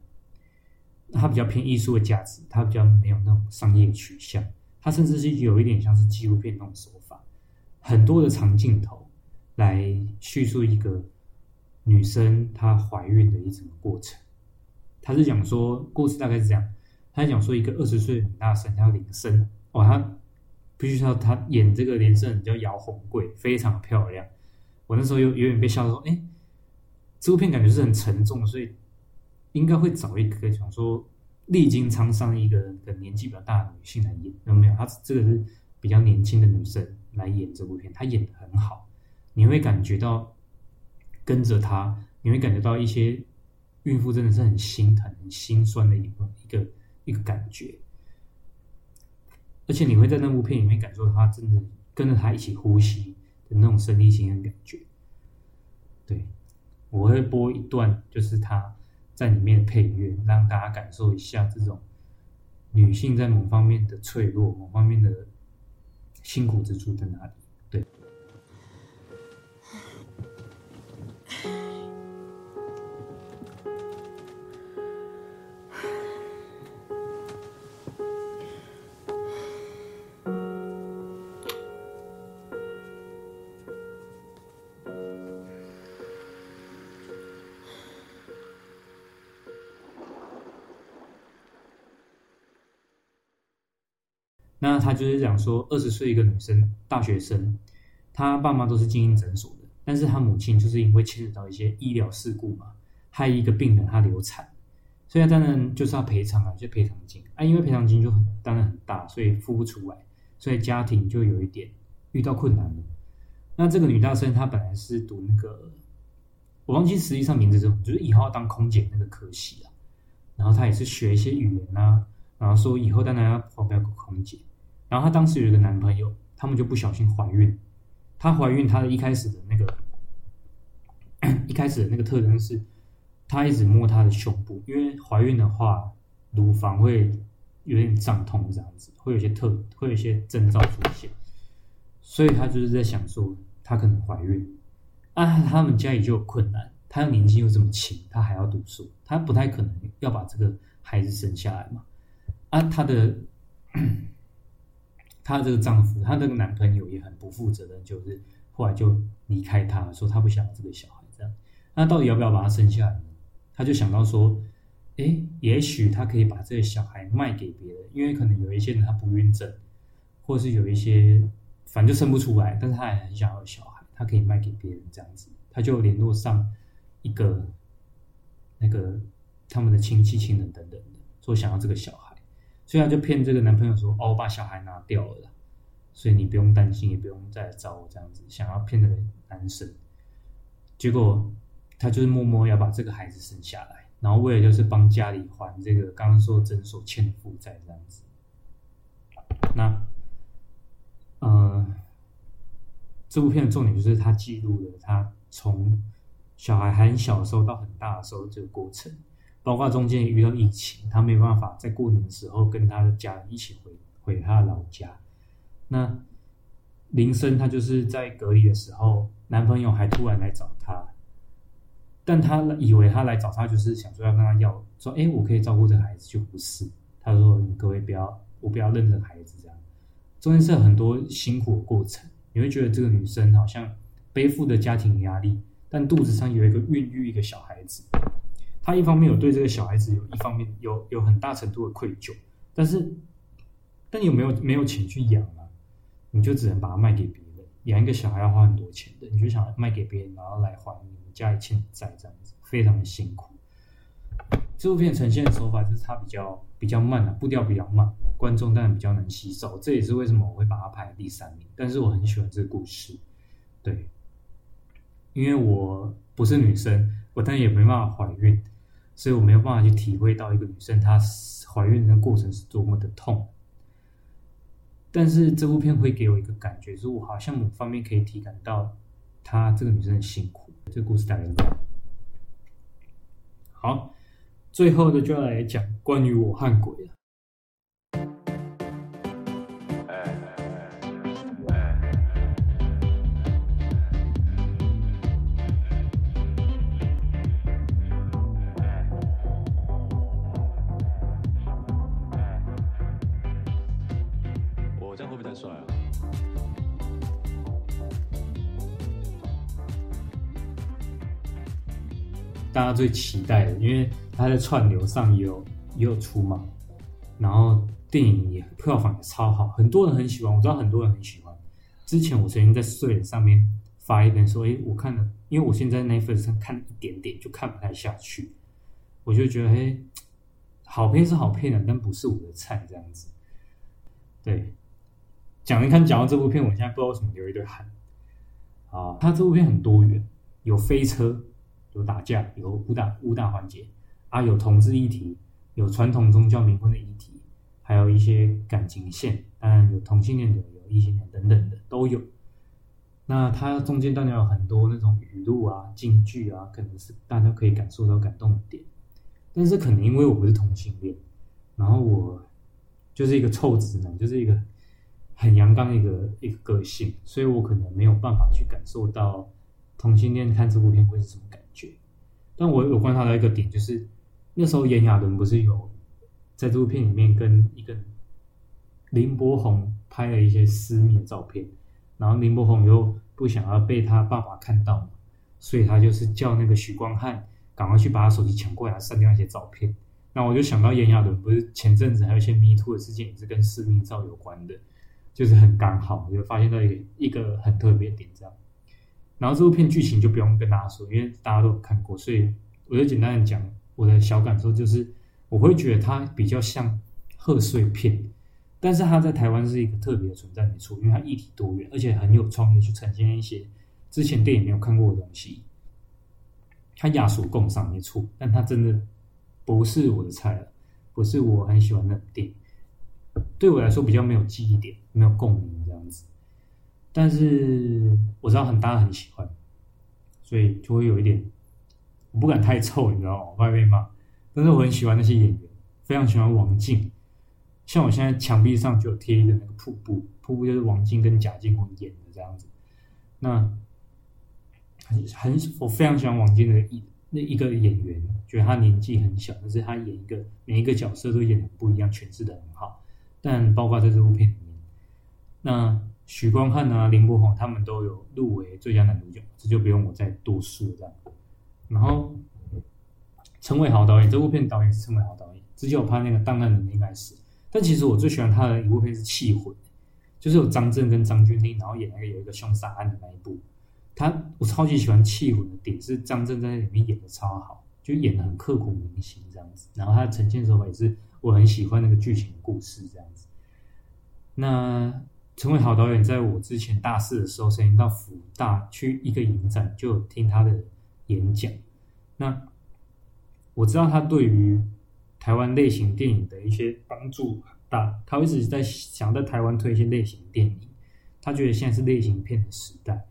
它比较偏艺术的价值，它比较没有那种商业取向。它甚至是有一点像是纪录片那种手法，很多的长镜头来叙述一个女生她怀孕的一整个过程。他是讲说故事大概是这样，他讲说一个二十岁的女大生，她要连生哦，她必须要她演这个连生叫姚红贵，非常漂亮。我那时候有有点被笑说，哎，这部片感觉是很沉重，所以应该会找一个想说。历经沧桑一个的年纪比较大的女性来演，有没有？她这个是比较年轻的女生来演这部片，她演的很好，你会感觉到跟着她，你会感觉到一些孕妇真的是很心疼、很心酸的一个一个一个感觉，而且你会在那部片里面感受到她真的跟着他一起呼吸的那种生理性的感觉。对，我会播一段，就是他。在里面的配乐，让大家感受一下这种女性在某方面的脆弱，某方面的辛苦之处在哪里。就是讲说，二十岁一个女生，大学生，她爸妈都是经营诊所的，但是她母亲就是因为牵扯到一些医疗事故嘛，害一个病人她流产，所以她当然就是要赔偿啊，就赔偿金啊，因为赔偿金就很当然很大，所以付不出来，所以家庭就有一点遇到困难了。那这个女大生她本来是读那个，我忘记实际上名字是什么，就是以后要当空姐那个科系啊，然后她也是学一些语言啊。然后说以后当然要考不了空姐，然后她当时有一个男朋友，他们就不小心怀孕。她怀孕，她的一开始的那个 一开始的那个特征是，她一直摸她的胸部，因为怀孕的话，乳房会有点胀痛这样子，会有些特会有些征兆出现，所以她就是在想说，她可能怀孕。啊，他们家里就有困难，她年纪又这么轻，她还要读书，她不太可能要把这个孩子生下来嘛。啊，她的，她这个丈夫，她这个男朋友也很不负责任，就是后来就离开她，说她不想要这个小孩，这样。那到底要不要把他生下来呢？她就想到说，哎，也许她可以把这个小孩卖给别人，因为可能有一些人她不孕症，或是有一些反正就生不出来，但是她还很想要小孩，她可以卖给别人这样子。她就联络上一个那个他们的亲戚、亲人等等的，说想要这个小孩。所以他就骗这个男朋友说：“哦，我把小孩拿掉了，所以你不用担心，也不用再来找我这样子。”想要骗这个男生，结果他就是默默要把这个孩子生下来，然后为了就是帮家里还这个刚刚说诊所欠的负债这样子。那，呃，这部片的重点就是他记录了他从小孩很小的时候到很大的时候这个过程。包括中间遇到疫情，他没办法在过年的时候跟他的家人一起回回他的老家。那林森他就是在隔离的时候，男朋友还突然来找他，但他以为他来找他就是想说要跟他要说，哎，我可以照顾这个孩子，就不是。他说：“你各位不要，我不要认这孩子这样。”中间是很多辛苦的过程，你会觉得这个女生好像背负着家庭压力，但肚子上有一个孕育一个小孩子。他一方面有对这个小孩子有一方面有有很大程度的愧疚，但是，但你有没有没有钱去养啊？你就只能把它卖给别人。养一个小孩要花很多钱的，你就想卖给别人，然后来还你们家里欠债，这样子非常的辛苦。这部片呈现的手法就是它比较比较慢啊，步调比较慢，观众当然比较能吸收。这也是为什么我会把它排在第三名。但是我很喜欢这个故事，对，因为我不是女生，我当然也没办法怀孕，所以我没有办法去体会到一个女生她怀孕的过程是多么的痛。但是这部片会给我一个感觉，就是我好像某方面可以体感到她这个女生很辛苦。这个故事大概。好。最后的就要来讲关于我和鬼了。家最期待的，因为。他在串流上也有也有出嘛，然后电影也票房也超好，很多人很喜欢。我知道很多人很喜欢。之前我曾经在睡上面发一篇说：“诶，我看了，因为我现在 Netflix 上看一点点就看不太下去，我就觉得诶，好片是好片的，但不是我的菜这样子。”对，讲一看讲到这部片，我现在不知道为什么流一堆汗啊。他这部片很多元，有飞车，有打架，有武打武打环节。啊，有同志议题，有传统宗教冥婚的议题，还有一些感情线，当然有同性恋的，有异性恋等等的都有。那它中间当然有很多那种语录啊、金句啊，可能是大家可以感受到感动的点。但是可能因为我不是同性恋，然后我就是一个臭直男，就是一个很阳刚的一个一个个性，所以我可能没有办法去感受到同性恋看这部片会是什么感。但我有观察到一个点，就是。那时候炎亚纶不是有在这部片里面跟一个林柏宏拍了一些私密的照片，然后林柏宏又不想要被他爸爸看到，所以他就是叫那个许光汉赶快去把他手机抢过来删掉那些照片。那我就想到炎亚纶不是前阵子还有一些 Me Too 的事件也是跟私密照有关的，就是很刚好，我就发现到一个一个很特别的点这样。然后这部片剧情就不用跟大家说，因为大家都看过，所以我就简单的讲。我的小感受就是，我会觉得它比较像贺岁片，但是它在台湾是一个特别的存在，没错，因为它议题多元，而且很有创意，去呈现一些之前电影没有看过的东西。它雅俗共赏，没错，但它真的不是我的菜了，不是我很喜欢的电影，对我来说比较没有记忆点，没有共鸣。但是我知道很大家很喜欢，所以就会有一点。我不敢太臭，你知道吗？我怕被骂。但是我很喜欢那些演员，非常喜欢王静。像我现在墙壁上就有贴一个那个瀑布，瀑布就是王静跟贾静雯演的这样子。那很很，我非常喜欢王静的一那一个演员，觉得他年纪很小，但是他演一个每一个角色都演的不一样，诠释的很好。但包括在这部片里面，那许光汉啊、林柏宏他们都有入围最佳男主角，这就不用我再多说这样。然后，陈伟豪导演这部片导演是陈伟豪导演，之前我拍那个《档案人》应该是，但其实我最喜欢他的一部片是《缉魂》，就是有张震跟张钧甯，然后演那个有一个凶杀案的那一部。他我超级喜欢《缉魂》的点是张震在里面演的超好，就演的很刻骨铭心这样子。然后他呈现手法也是我很喜欢那个剧情故事这样子。那陈伟豪导演在我之前大四的时候，曾经到辅大去一个影展，就有听他的。演讲，那我知道他对于台湾类型电影的一些帮助很大，他一直在想在台湾推一些类型电影。他觉得现在是类型片的时代，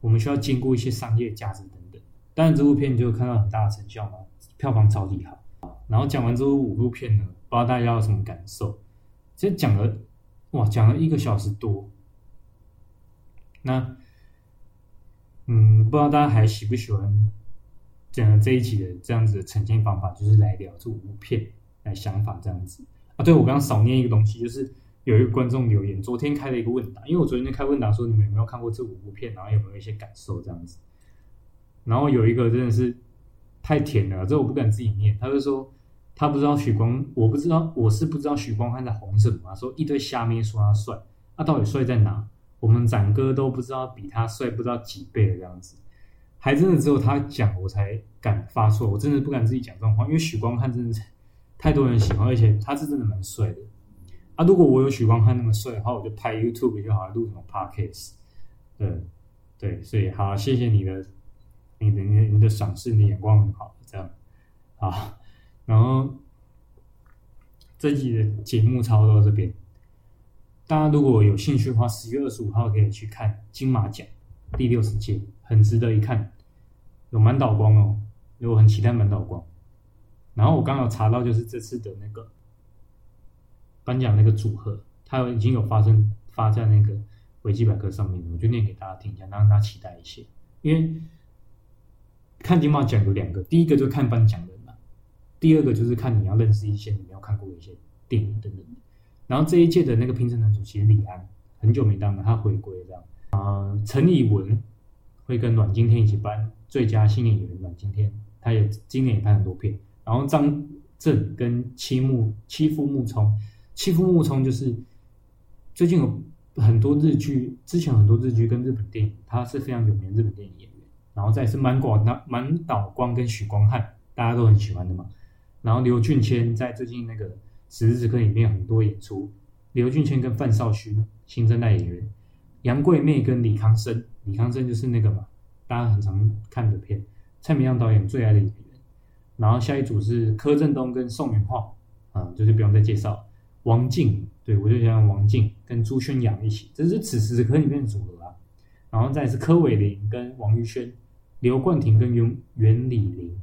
我们需要兼顾一些商业价值等等。当然，这部片你就看到很大的成效嘛，票房超级好。然后讲完这五部片呢，不知道大家有什么感受？其实讲了，哇，讲了一个小时多。那，嗯，不知道大家还喜不喜欢讲这一集的这样子的呈现方法，就是来聊这五部片，来想法这样子啊。对，我刚刚少念一个东西，就是有一个观众留言，昨天开了一个问答，因为我昨天开问答说你们有没有看过这五部片，然后有没有一些感受这样子。然后有一个真的是太甜了，这我不敢自己念，他就说。他不知道许光，我不知道，我是不知道许光汉在红什么。说一堆虾妹说他帅，他、到底帅在哪？我们展哥都不知道比他帅不知道几倍的这样子，还真的只有他讲我才敢发错，我真的不敢自己讲这种话，因为许光汉真的是太多人喜欢，而且他是真的蛮帅的。啊，如果我有许光汉那么帅的话，我就拍 YouTube 就好，录什么 Podcast。对对，所以好，谢谢你的，你的你的你的赏识，你的眼光很好，这样好。然后这集的节目差不多这边，大家如果有兴趣的话，十月二十五号可以去看金马奖第六十届，很值得一看，有满岛光哦，因为我很期待满岛光。然后我刚刚有查到，就是这次的那个颁奖那个组合，它已经有发生发在那个维基百科上面，我就念给大家听一下，让大家期待一些。因为看金马奖有两个，第一个就看颁奖的。第二个就是看你要认识一些你没有看过的一些电影等等，然后这一届的那个评审男主其实李安很久没当了，他回归这样啊。陈以文会跟阮经天一起颁最佳新演员，阮经天他也今年也拍很多片。然后张震跟妻木妻夫木聪，妻夫木聪就是最近有很多日剧，之前很多日剧跟日本电影，他是非常有名的日本电影演员。然后再是满广那满岛光跟许光汉，大家都很喜欢的嘛。然后刘俊谦在最近那个此时此刻里面很多演出，刘俊谦跟范少勋新生代演员，杨贵媚跟李康生，李康生就是那个嘛，大家很常看的片，蔡明亮导演最爱的演员。然后下一组是柯震东跟宋元浩，啊，就是不用再介绍。王静，对我就讲王静跟朱轩阳一起，这是此时此刻里面的组合啊。然后再是柯伟林跟王玉轩，刘冠廷跟袁袁李林。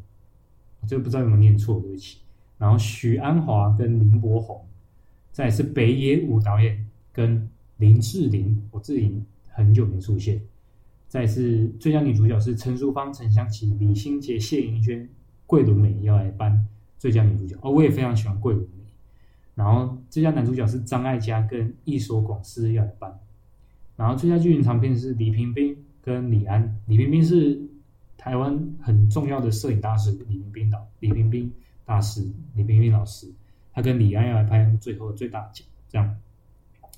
这个不知道有没有念错，对不起。然后许鞍华跟林柏宏，再是北野武导演跟林志玲，我自己很久没出现。再是最佳女主角是陈淑芳、陈香琪、李心洁、谢盈萱、桂纶镁要来颁最佳女主角哦，我也非常喜欢桂纶镁。然后最佳男主角是张艾嘉跟役所广司要来颁。然后最佳剧情长片是李冰冰跟李安，李冰冰是。台湾很重要的摄影大师李冰冰导，李冰冰大师李冰冰老师，他跟李安要来拍最后最大奖，这样，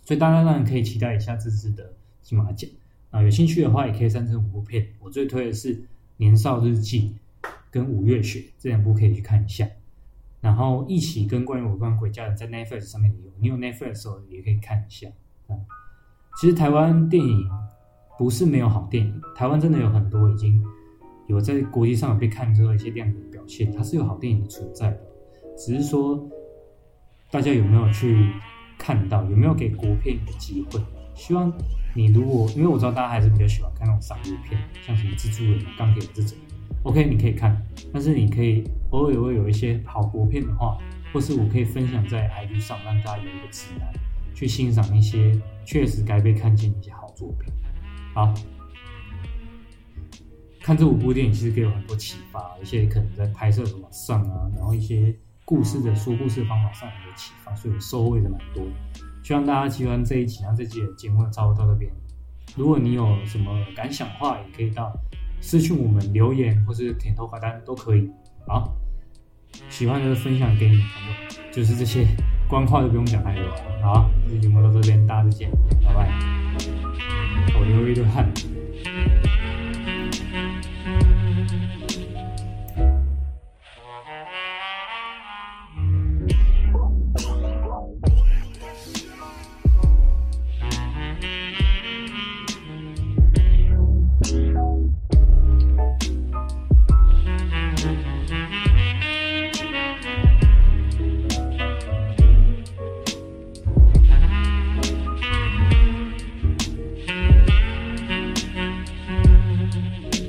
所以大家当然可以期待一下这次的金马奖啊。有兴趣的话，也可以三成五部片，我最推的是《年少日记》跟《五月雪》这两部可以去看一下。然后一起跟关于我关鬼家人在 Netflix 上面有，你有 Netflix 的时候也可以看一下。嗯，其实台湾电影不是没有好电影，台湾真的有很多已经。有在国际上有被看出一些亮眼的表现，它是有好电影的存在的，只是说大家有没有去看到，有没有给国片一个机会？希望你如果，因为我知道大家还是比较喜欢看那种商业片，像什么蜘蛛人、钢铁这种，OK，你可以看，但是你可以偶尔也会有一些好国片的话，或是我可以分享在 IG 上，让大家有一个指南，去欣赏一些确实该被看见的一些好作品。好。看这五部电影，其实给我很多启发，一些可能在拍摄手法上啊，然后一些故事的说故事方法上也有启发，所以我收获的蛮多。希望大家喜欢这一集，然后这期的节目差不多到这边。如果你有什么感想的话，也可以到私讯我们留言，或是点头发单都可以。好，喜欢的分享给你朋友，就是这些，官话就不用讲太多。好，这期节目到这边，大家再见，拜拜。我流一堆汗。